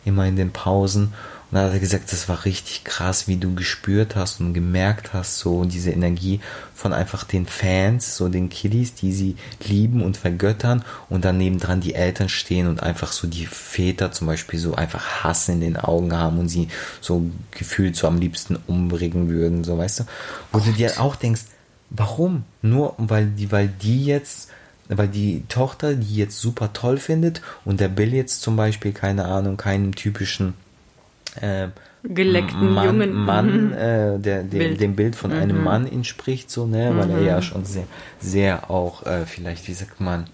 immer in den Pausen, und dann hat er gesagt, das war richtig krass, wie du gespürt hast und gemerkt hast, so diese Energie von einfach den Fans, so den Kiddies, die sie lieben und vergöttern und dann nebendran die Eltern stehen und einfach so die Väter zum Beispiel so einfach Hass in den Augen haben und sie so gefühlt so am liebsten umbringen würden, so weißt du. Wo du dir auch denkst, warum? Nur weil die, weil die jetzt weil die Tochter die jetzt super toll findet und der Bill jetzt zum Beispiel, keine Ahnung, keinen typischen äh, Geleckten Mann, Jungen. Mann Mhm. äh, der, dem, Bild. dem Bild von einem Mann entspricht, so, ne, weil er Mhm. ja schon sehr, sehr auch, äh, vielleicht, wie sagt man,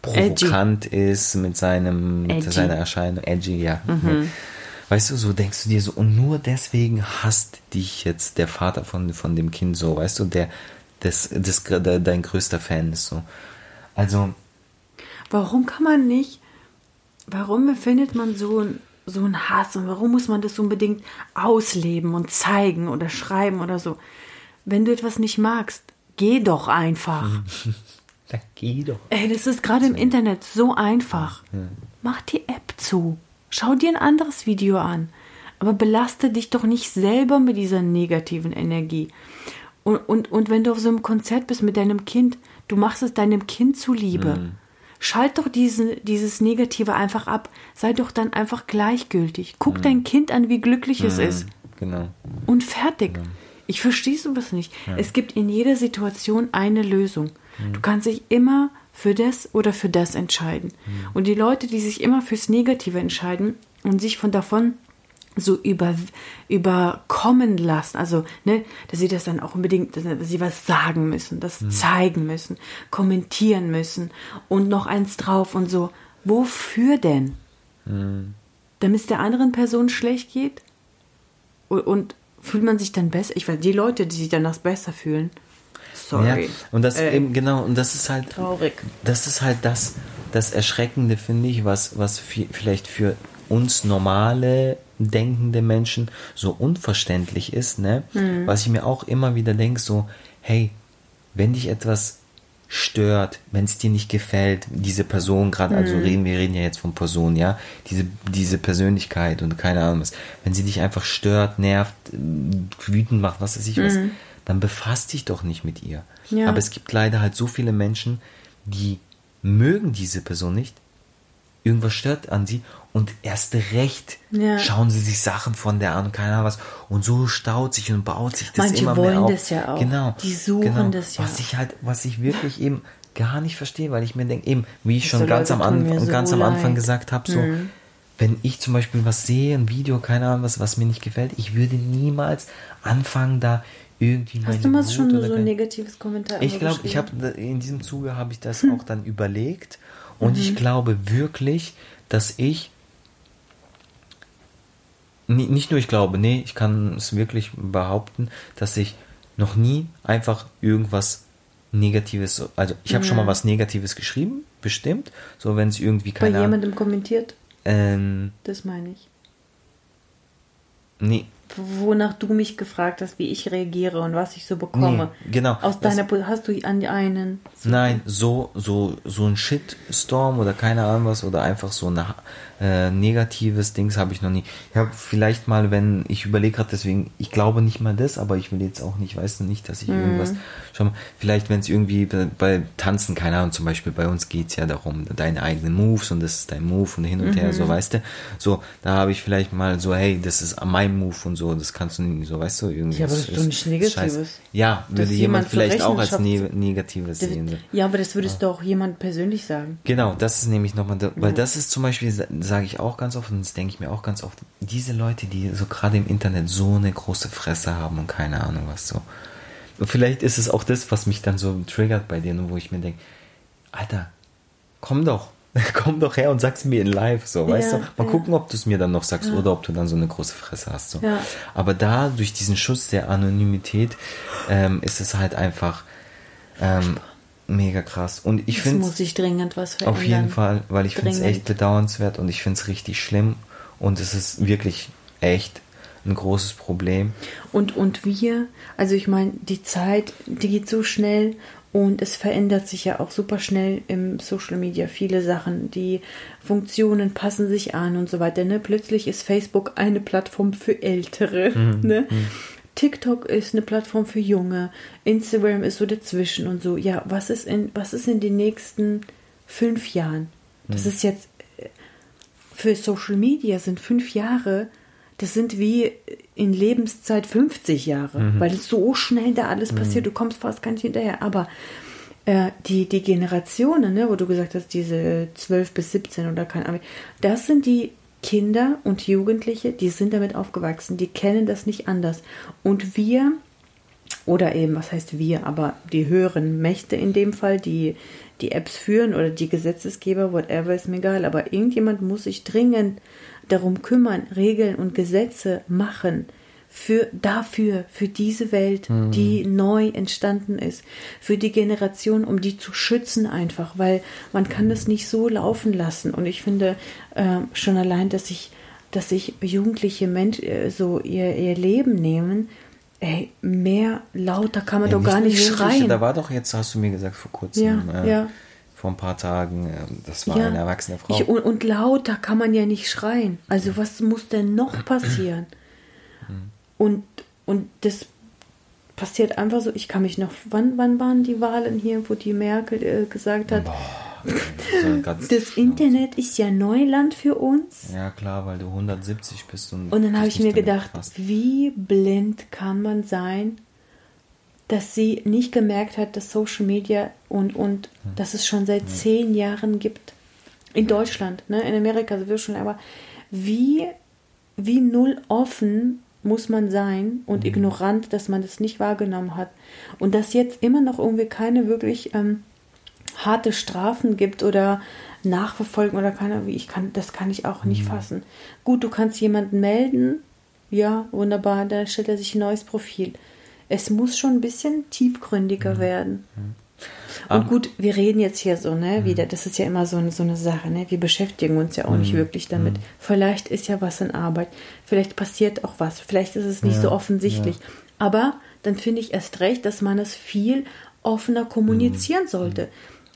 provokant ist mit seinem, mit Edgy. Mhm. seiner Erscheinung, edgy, ja. Ne. Weißt du, so denkst du dir so, und nur deswegen hasst dich jetzt der Vater von, von dem Kind so, weißt du, der, das, das, der, dein größter Fan ist so. Also, Warum kann man nicht, warum empfindet man so, ein- so einen Hass und warum muss man das unbedingt ausleben und zeigen oder schreiben oder so? Wenn du etwas nicht magst, geh doch einfach. da geh doch. Ey, das ist gerade im Internet so einfach. Mach die App zu. Schau dir ein anderes Video an. Aber belaste dich doch nicht selber mit dieser negativen Energie. Und, und, und wenn du auf so einem Konzert bist mit deinem Kind, du machst es deinem Kind zuliebe. Schalt doch diese, dieses Negative einfach ab. Sei doch dann einfach gleichgültig. Guck dein Kind an, wie glücklich es ist. Genau. Und fertig. Ich verstehe sowas nicht. Es gibt in jeder Situation eine Lösung. Du kannst dich immer für das oder für das entscheiden. Und die Leute, die sich immer fürs Negative entscheiden und sich von davon so über, überkommen lassen, also ne, dass sie das dann auch unbedingt, dass sie was sagen müssen, das Mhm. zeigen müssen, kommentieren müssen und noch eins drauf und so. Wofür denn? Mhm. Damit es der anderen Person schlecht geht? Und, und fühlt man sich dann besser? Ich weiß, die Leute, die sich danach besser fühlen. Sorry. Ja, und das Äh, eben, genau, und das ist halt, Traurig. das ist halt das, das Erschreckende, finde ich, was, was vi- vielleicht für uns normale, denkende Menschen so unverständlich ist, ne? Mhm. Was ich mir auch immer wieder denke, so, hey, wenn dich etwas stört, wenn es dir nicht gefällt, diese Person gerade, also reden, wir reden ja jetzt von Personen, ja, diese, diese Persönlichkeit und keine Ahnung was, wenn sie dich einfach stört, nervt, wütend macht, was weiß ich was, dann befasst dich doch nicht mit ihr. Ja. Aber es gibt leider halt so viele Menschen, die mögen diese Person nicht, irgendwas stört an sie und erst recht Ja. schauen sie sich Sachen von der an, keine Ahnung was, und so staut sich und baut sich das Manche immer mehr auf. das ja auch. Genau. Die suchen genau. das ja. Was ich halt, was ich wirklich eben gar nicht verstehe, weil ich mir denke, eben, wie ich schon ganz am, mir so ganz am Anfang leid. gesagt habe, so, Mhm. wenn ich zum Beispiel was sehe, ein Video, keine Ahnung was, was mir nicht gefällt, ich würde niemals anfangen, da irgendwie meine Hast du mal schon so ein negatives Kommentar ich glaube, ich habe in diesem Zuge habe ich das auch dann überlegt und ich glaube wirklich, dass ich ni- nicht nur ich glaube, nee, ich kann es wirklich behaupten, dass ich noch nie einfach irgendwas Negatives, also ich habe schon mal was Negatives geschrieben, bestimmt, so wenn es irgendwie bei keine Ahnung, jemandem kommentiert? ähm, Das meine ich. nee, Wonach du mich gefragt hast, wie ich reagiere und was ich so bekomme. Nee, genau. Aus Das- deiner hast du an einen. Nein, so, so, so ein Shitstorm oder keine Ahnung was oder einfach so ein äh, negatives Dings habe ich noch nie. Ich habe vielleicht mal, wenn ich überlege gerade, deswegen, ich glaube nicht mal das, aber ich will jetzt auch nicht, weiß nicht, dass ich irgendwas schon mal, vielleicht wenn es irgendwie bei, bei Tanzen, keine Ahnung, zum Beispiel bei uns geht es ja darum, deine eigenen Moves und das ist dein Move und hin und her, so weißt du, so, da habe ich vielleicht mal so, hey, das ist mein Move und so, das kannst du nicht, so, weißt du, irgendwie. Ja, aber das ist doch nicht Negatives. scheiße. Ja, würde jemand jemand vielleicht auch als ne Negatives Das, sehen. ja, aber das würdest du auch jemand persönlich sagen. Genau, das ist nämlich nochmal, weil das ist zum Beispiel, sage ich auch ganz oft und das denke ich mir auch ganz oft, diese Leute, die so gerade im Internet so eine große Fresse haben und keine Ahnung was so. Und vielleicht ist es auch das, was mich dann so triggert bei denen, wo ich mir denke, Alter, komm doch, komm doch her und sag's mir in live, so, weißt Ja, du? Mal ja. gucken, ob du es mir dann noch sagst oder ob du dann so eine große Fresse hast, so. Ja. Aber da, durch diesen Schuss der Anonymität, ähm, ist es halt einfach ähm, mega krass. Und ich Es finde muss sich dringend was verändern. auf jeden Fall, weil ich finde es echt bedauernswert und ich finde es richtig schlimm und es ist wirklich echt ein großes Problem. Und, und wir, also ich meine, die Zeit, die geht so schnell und es verändert sich ja auch super schnell im Social Media viele Sachen. Die Funktionen passen sich an und so weiter. Ne? Plötzlich ist Facebook eine Plattform für Ältere. Ne? TikTok ist eine Plattform für Junge. Instagram ist so dazwischen und so. Ja, was ist in, was ist in den nächsten fünf Jahren? Das ist jetzt äh, für Social Media sind fünf Jahre, das sind wie in Lebenszeit 50 Jahre, weil es so schnell da alles passiert, du kommst fast gar nicht hinterher. Aber äh, die, die Generationen, ne, wo du gesagt hast, diese 12 bis 17 oder keine Ahnung, das sind die Kinder und Jugendliche, die sind damit aufgewachsen, die kennen das nicht anders. Und wir oder eben, was heißt wir, aber die höheren Mächte in dem Fall, die die Apps führen oder die Gesetzesgeber, whatever, ist mir egal, aber irgendjemand muss sich dringend darum kümmern, Regeln und Gesetze machen für dafür, für diese Welt, die neu entstanden ist, für die Generation, um die zu schützen einfach, weil man kann das nicht so laufen lassen. Und ich finde äh, schon allein, dass sich, dass sich jugendliche Menschen äh, so ihr, ihr Leben nehmen, ey, mehr lauter kann man Ja, doch gar nicht Jugendliche, schreien. Da war doch jetzt, hast du mir gesagt, vor kurzem, Ja, äh, ja. vor ein paar Tagen, äh, das war eine erwachsene Frau. Ich, und, und lauter kann man ja nicht schreien. Also was muss denn noch passieren? Und, und das passiert einfach so. Ich kann mich noch, wann, wann waren die Wahlen hier, wo die Merkel äh, gesagt hat, so ganz- das Internet ist ja Neuland für uns. Ja, klar, weil du 170 bist. Und, Und dann habe ich mir gedacht, befasst. wie blind kann man sein? dass sie nicht gemerkt hat, dass Social Media und, und dass es schon seit zehn Jahren gibt. In Deutschland, ne? in Amerika sowieso schon, aber wie, wie null offen muss man sein und ignorant, dass man das nicht wahrgenommen hat. Und dass jetzt immer noch irgendwie keine wirklich ähm, harte Strafen gibt oder nachverfolgen oder keine, wie ich kann, das kann ich auch nicht fassen. Gut, du kannst jemanden melden, ja, wunderbar, dann stellt er sich ein neues Profil. Es muss schon ein bisschen tiefgründiger werden. Und Aber- gut, wir reden jetzt hier so, ne, wieder, das ist ja immer so eine, so eine Sache, ne, wir beschäftigen uns ja auch nicht wirklich damit. Vielleicht ist ja was in Arbeit, vielleicht passiert auch was, vielleicht ist es nicht Ja, so offensichtlich. Aber dann finde ich erst recht, dass man es viel offener kommunizieren sollte.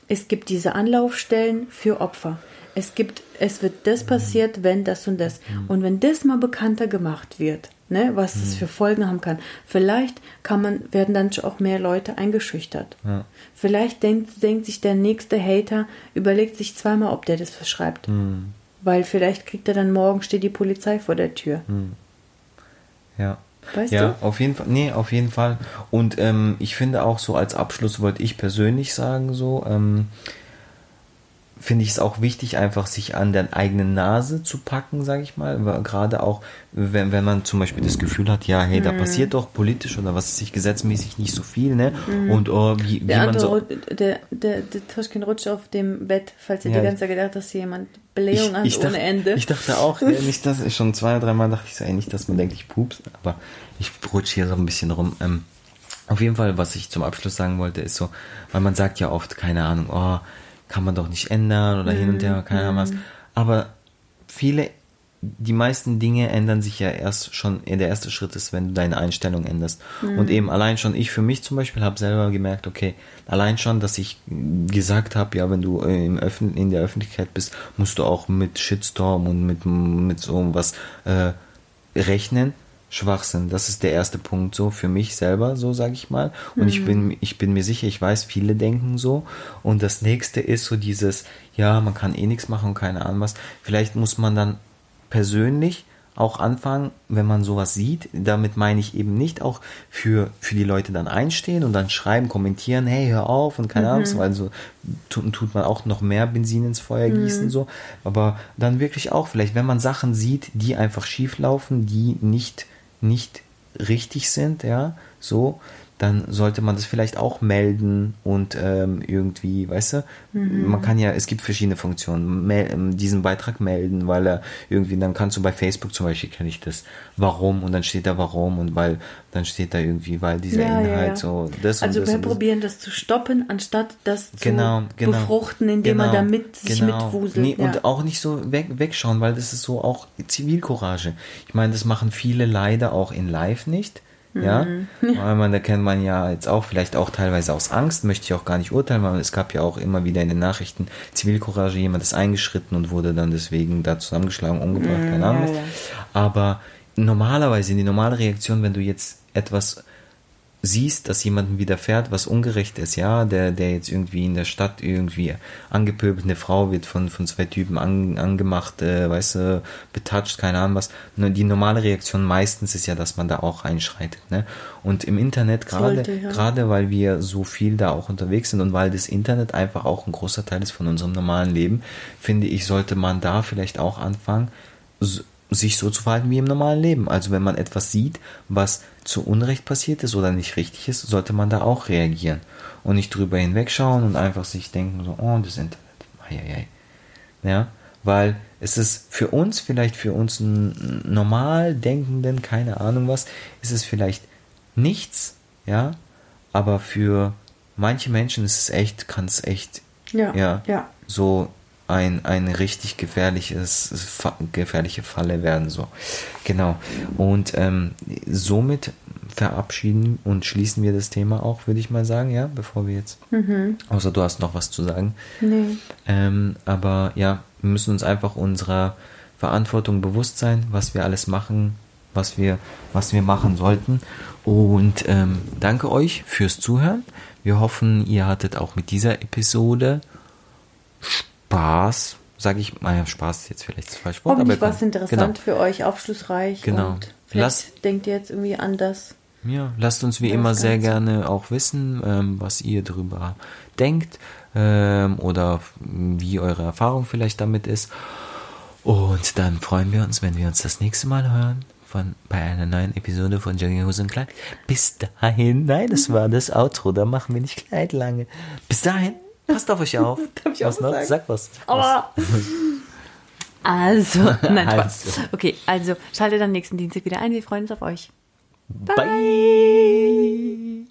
Es gibt diese Anlaufstellen für Opfer. Es gibt, es wird das passiert, wenn das und das. Und wenn das mal bekannter gemacht wird, ne, was es für Folgen haben kann, vielleicht kann man, werden dann auch mehr Leute eingeschüchtert. Ja. Vielleicht denkt, denkt sich der nächste Hater, überlegt sich zweimal, ob der das verschreibt. Weil vielleicht kriegt er dann morgen, steht die Polizei vor der Tür. Ja. Weißt ja, du? auf jeden Fall. Nee, auf jeden Fall. Und ähm, ich finde auch so als Abschluss wollte ich persönlich sagen, so, ähm, finde ich es auch wichtig, einfach sich an der eigenen Nase zu packen, sage ich mal. Gerade auch, wenn, wenn man zum Beispiel das Gefühl hat, ja, hey, da Mhm. passiert doch politisch oder was weiß ich, gesetzmäßig nicht so viel, ne? Und oh, wie, wie Mhm. Der man so. Der, der, der Toschkin rutscht auf dem Bett, falls ihr Ja, die ganze Zeit gedacht habt, dass hier jemand Belehrung hat dachte, ohne Ende. Ich dachte auch, nicht, dass ich schon zwei, dreimal dachte ich so, ey, nicht, dass man denkt, ich pups, aber ich rutsche hier so ein bisschen rum. Ähm, auf jeden Fall, was ich zum Abschluss sagen wollte, ist so, weil man sagt ja oft, keine Ahnung, oh, kann man doch nicht ändern oder hin und her, keine Ahnung was. Aber viele, die meisten Dinge ändern sich ja erst schon, der erste Schritt ist, wenn du deine Einstellung änderst. Und eben allein schon, ich für mich zum Beispiel habe selber gemerkt, okay, allein schon, dass ich gesagt habe, ja, wenn du äh, im Öffn in der Öffentlichkeit bist, musst du auch mit Shitstorm und mit, mit so was äh, rechnen. Schwachsinn, das ist der erste Punkt so für mich selber, so sage ich mal. Und ich bin ich bin mir sicher, ich weiß, viele denken so. Und das nächste ist so dieses, ja, man kann eh nichts machen und keine Ahnung was. Vielleicht muss man dann persönlich auch anfangen, wenn man sowas sieht. Damit meine ich eben nicht auch für, für die Leute dann einstehen und dann schreiben, kommentieren, hey, hör auf und keine Ahnung, was, weil so tut, tut man auch noch mehr Benzin ins Feuer gießen, so. Aber dann wirklich auch, vielleicht, wenn man Sachen sieht, die einfach schief laufen, die nicht, nicht richtig sind, ja, so, dann sollte man das vielleicht auch melden und ähm, irgendwie, weißt du, man kann ja, es gibt verschiedene Funktionen, mel ähm, diesen Beitrag melden, weil er irgendwie, dann kannst du bei Facebook zum Beispiel, kenne ich das, warum und dann steht da warum und weil, dann steht da irgendwie, weil dieser Ja, ja, Inhalt ja. so, das also und das wir und das. probieren das zu stoppen, anstatt das Genau, zu genau. befruchten, indem man Genau, damit sich genau. mitwuselt. Nee, ja. Und auch nicht so weg, wegschauen, weil das ist so auch Zivilcourage. Ich meine, das machen viele leider auch in Live nicht. Ja, Mhm. weil man, da kennt man ja jetzt auch, vielleicht auch teilweise aus Angst, möchte ich auch gar nicht urteilen, weil es gab ja auch immer wieder in den Nachrichten Zivilcourage, jemand ist eingeschritten und wurde dann deswegen da zusammengeschlagen, umgebracht, keine Ahnung. Mhm, ja, ja. Aber normalerweise, die normale Reaktion, wenn du jetzt etwas siehst, dass jemandem widerfährt, was ungerecht ist, ja, der, der jetzt irgendwie in der Stadt irgendwie angepöbelt, eine Frau wird von, von zwei Typen an, angemacht, äh, weißt du, betatscht, keine Ahnung was. Nur die normale Reaktion meistens ist ja, dass man da auch einschreitet, ne? Und im Internet, gerade, ja. gerade weil wir so viel da auch unterwegs sind und weil das Internet einfach auch ein großer Teil ist von unserem normalen Leben, finde ich, sollte man da vielleicht auch anfangen, s- sich so zu verhalten wie im normalen Leben. Also wenn man etwas sieht, was zu Unrecht passiert ist oder nicht richtig ist, sollte man da auch reagieren und nicht drüber hinwegschauen und einfach sich denken so, oh, das Internet, eieiei. Ja, weil es ist für uns, vielleicht für uns einen normal denkenden, keine Ahnung was, ist es vielleicht nichts, ja, aber für manche Menschen ist es echt, kann es echt, Ja, ja, ja. so ein, ein richtig gefährliches, gefährliche Falle werden, so. Genau. Und ähm, somit verabschieden und schließen wir das Thema auch, würde ich mal sagen, ja, bevor wir jetzt, außer du hast noch was zu sagen. Nee. Ähm, aber ja, wir müssen uns einfach unserer Verantwortung bewusst sein, was wir alles machen, was wir, was wir machen sollten. Und ähm, danke euch fürs Zuhören. Wir hoffen, ihr hattet auch mit dieser Episode Spaß. Sage ich, naja, Spaß ist jetzt vielleicht das falsche Wort. Hoffentlich war es interessant Genau. für euch, aufschlussreich. Genau. Und vielleicht Lasst- denkt ihr jetzt irgendwie anders. Ja, lasst uns wie immer sehr gerne auch wissen, ähm, was ihr darüber denkt ähm, oder wie eure Erfahrung vielleicht damit ist. Und dann freuen wir uns, wenn wir uns das nächste Mal hören von bei einer neuen Episode von Jogginghose und Kleid. Bis dahin, nein, das war das Outro, da machen wir nicht Kleid lange. Bis dahin, passt auf euch auf. Darf ich auch was noch? sagen? Sag was. Aber. Also, nein. Spaß. Okay, also schaltet dann nächsten Dienstag wieder ein. Wir freuen uns auf euch. Bye.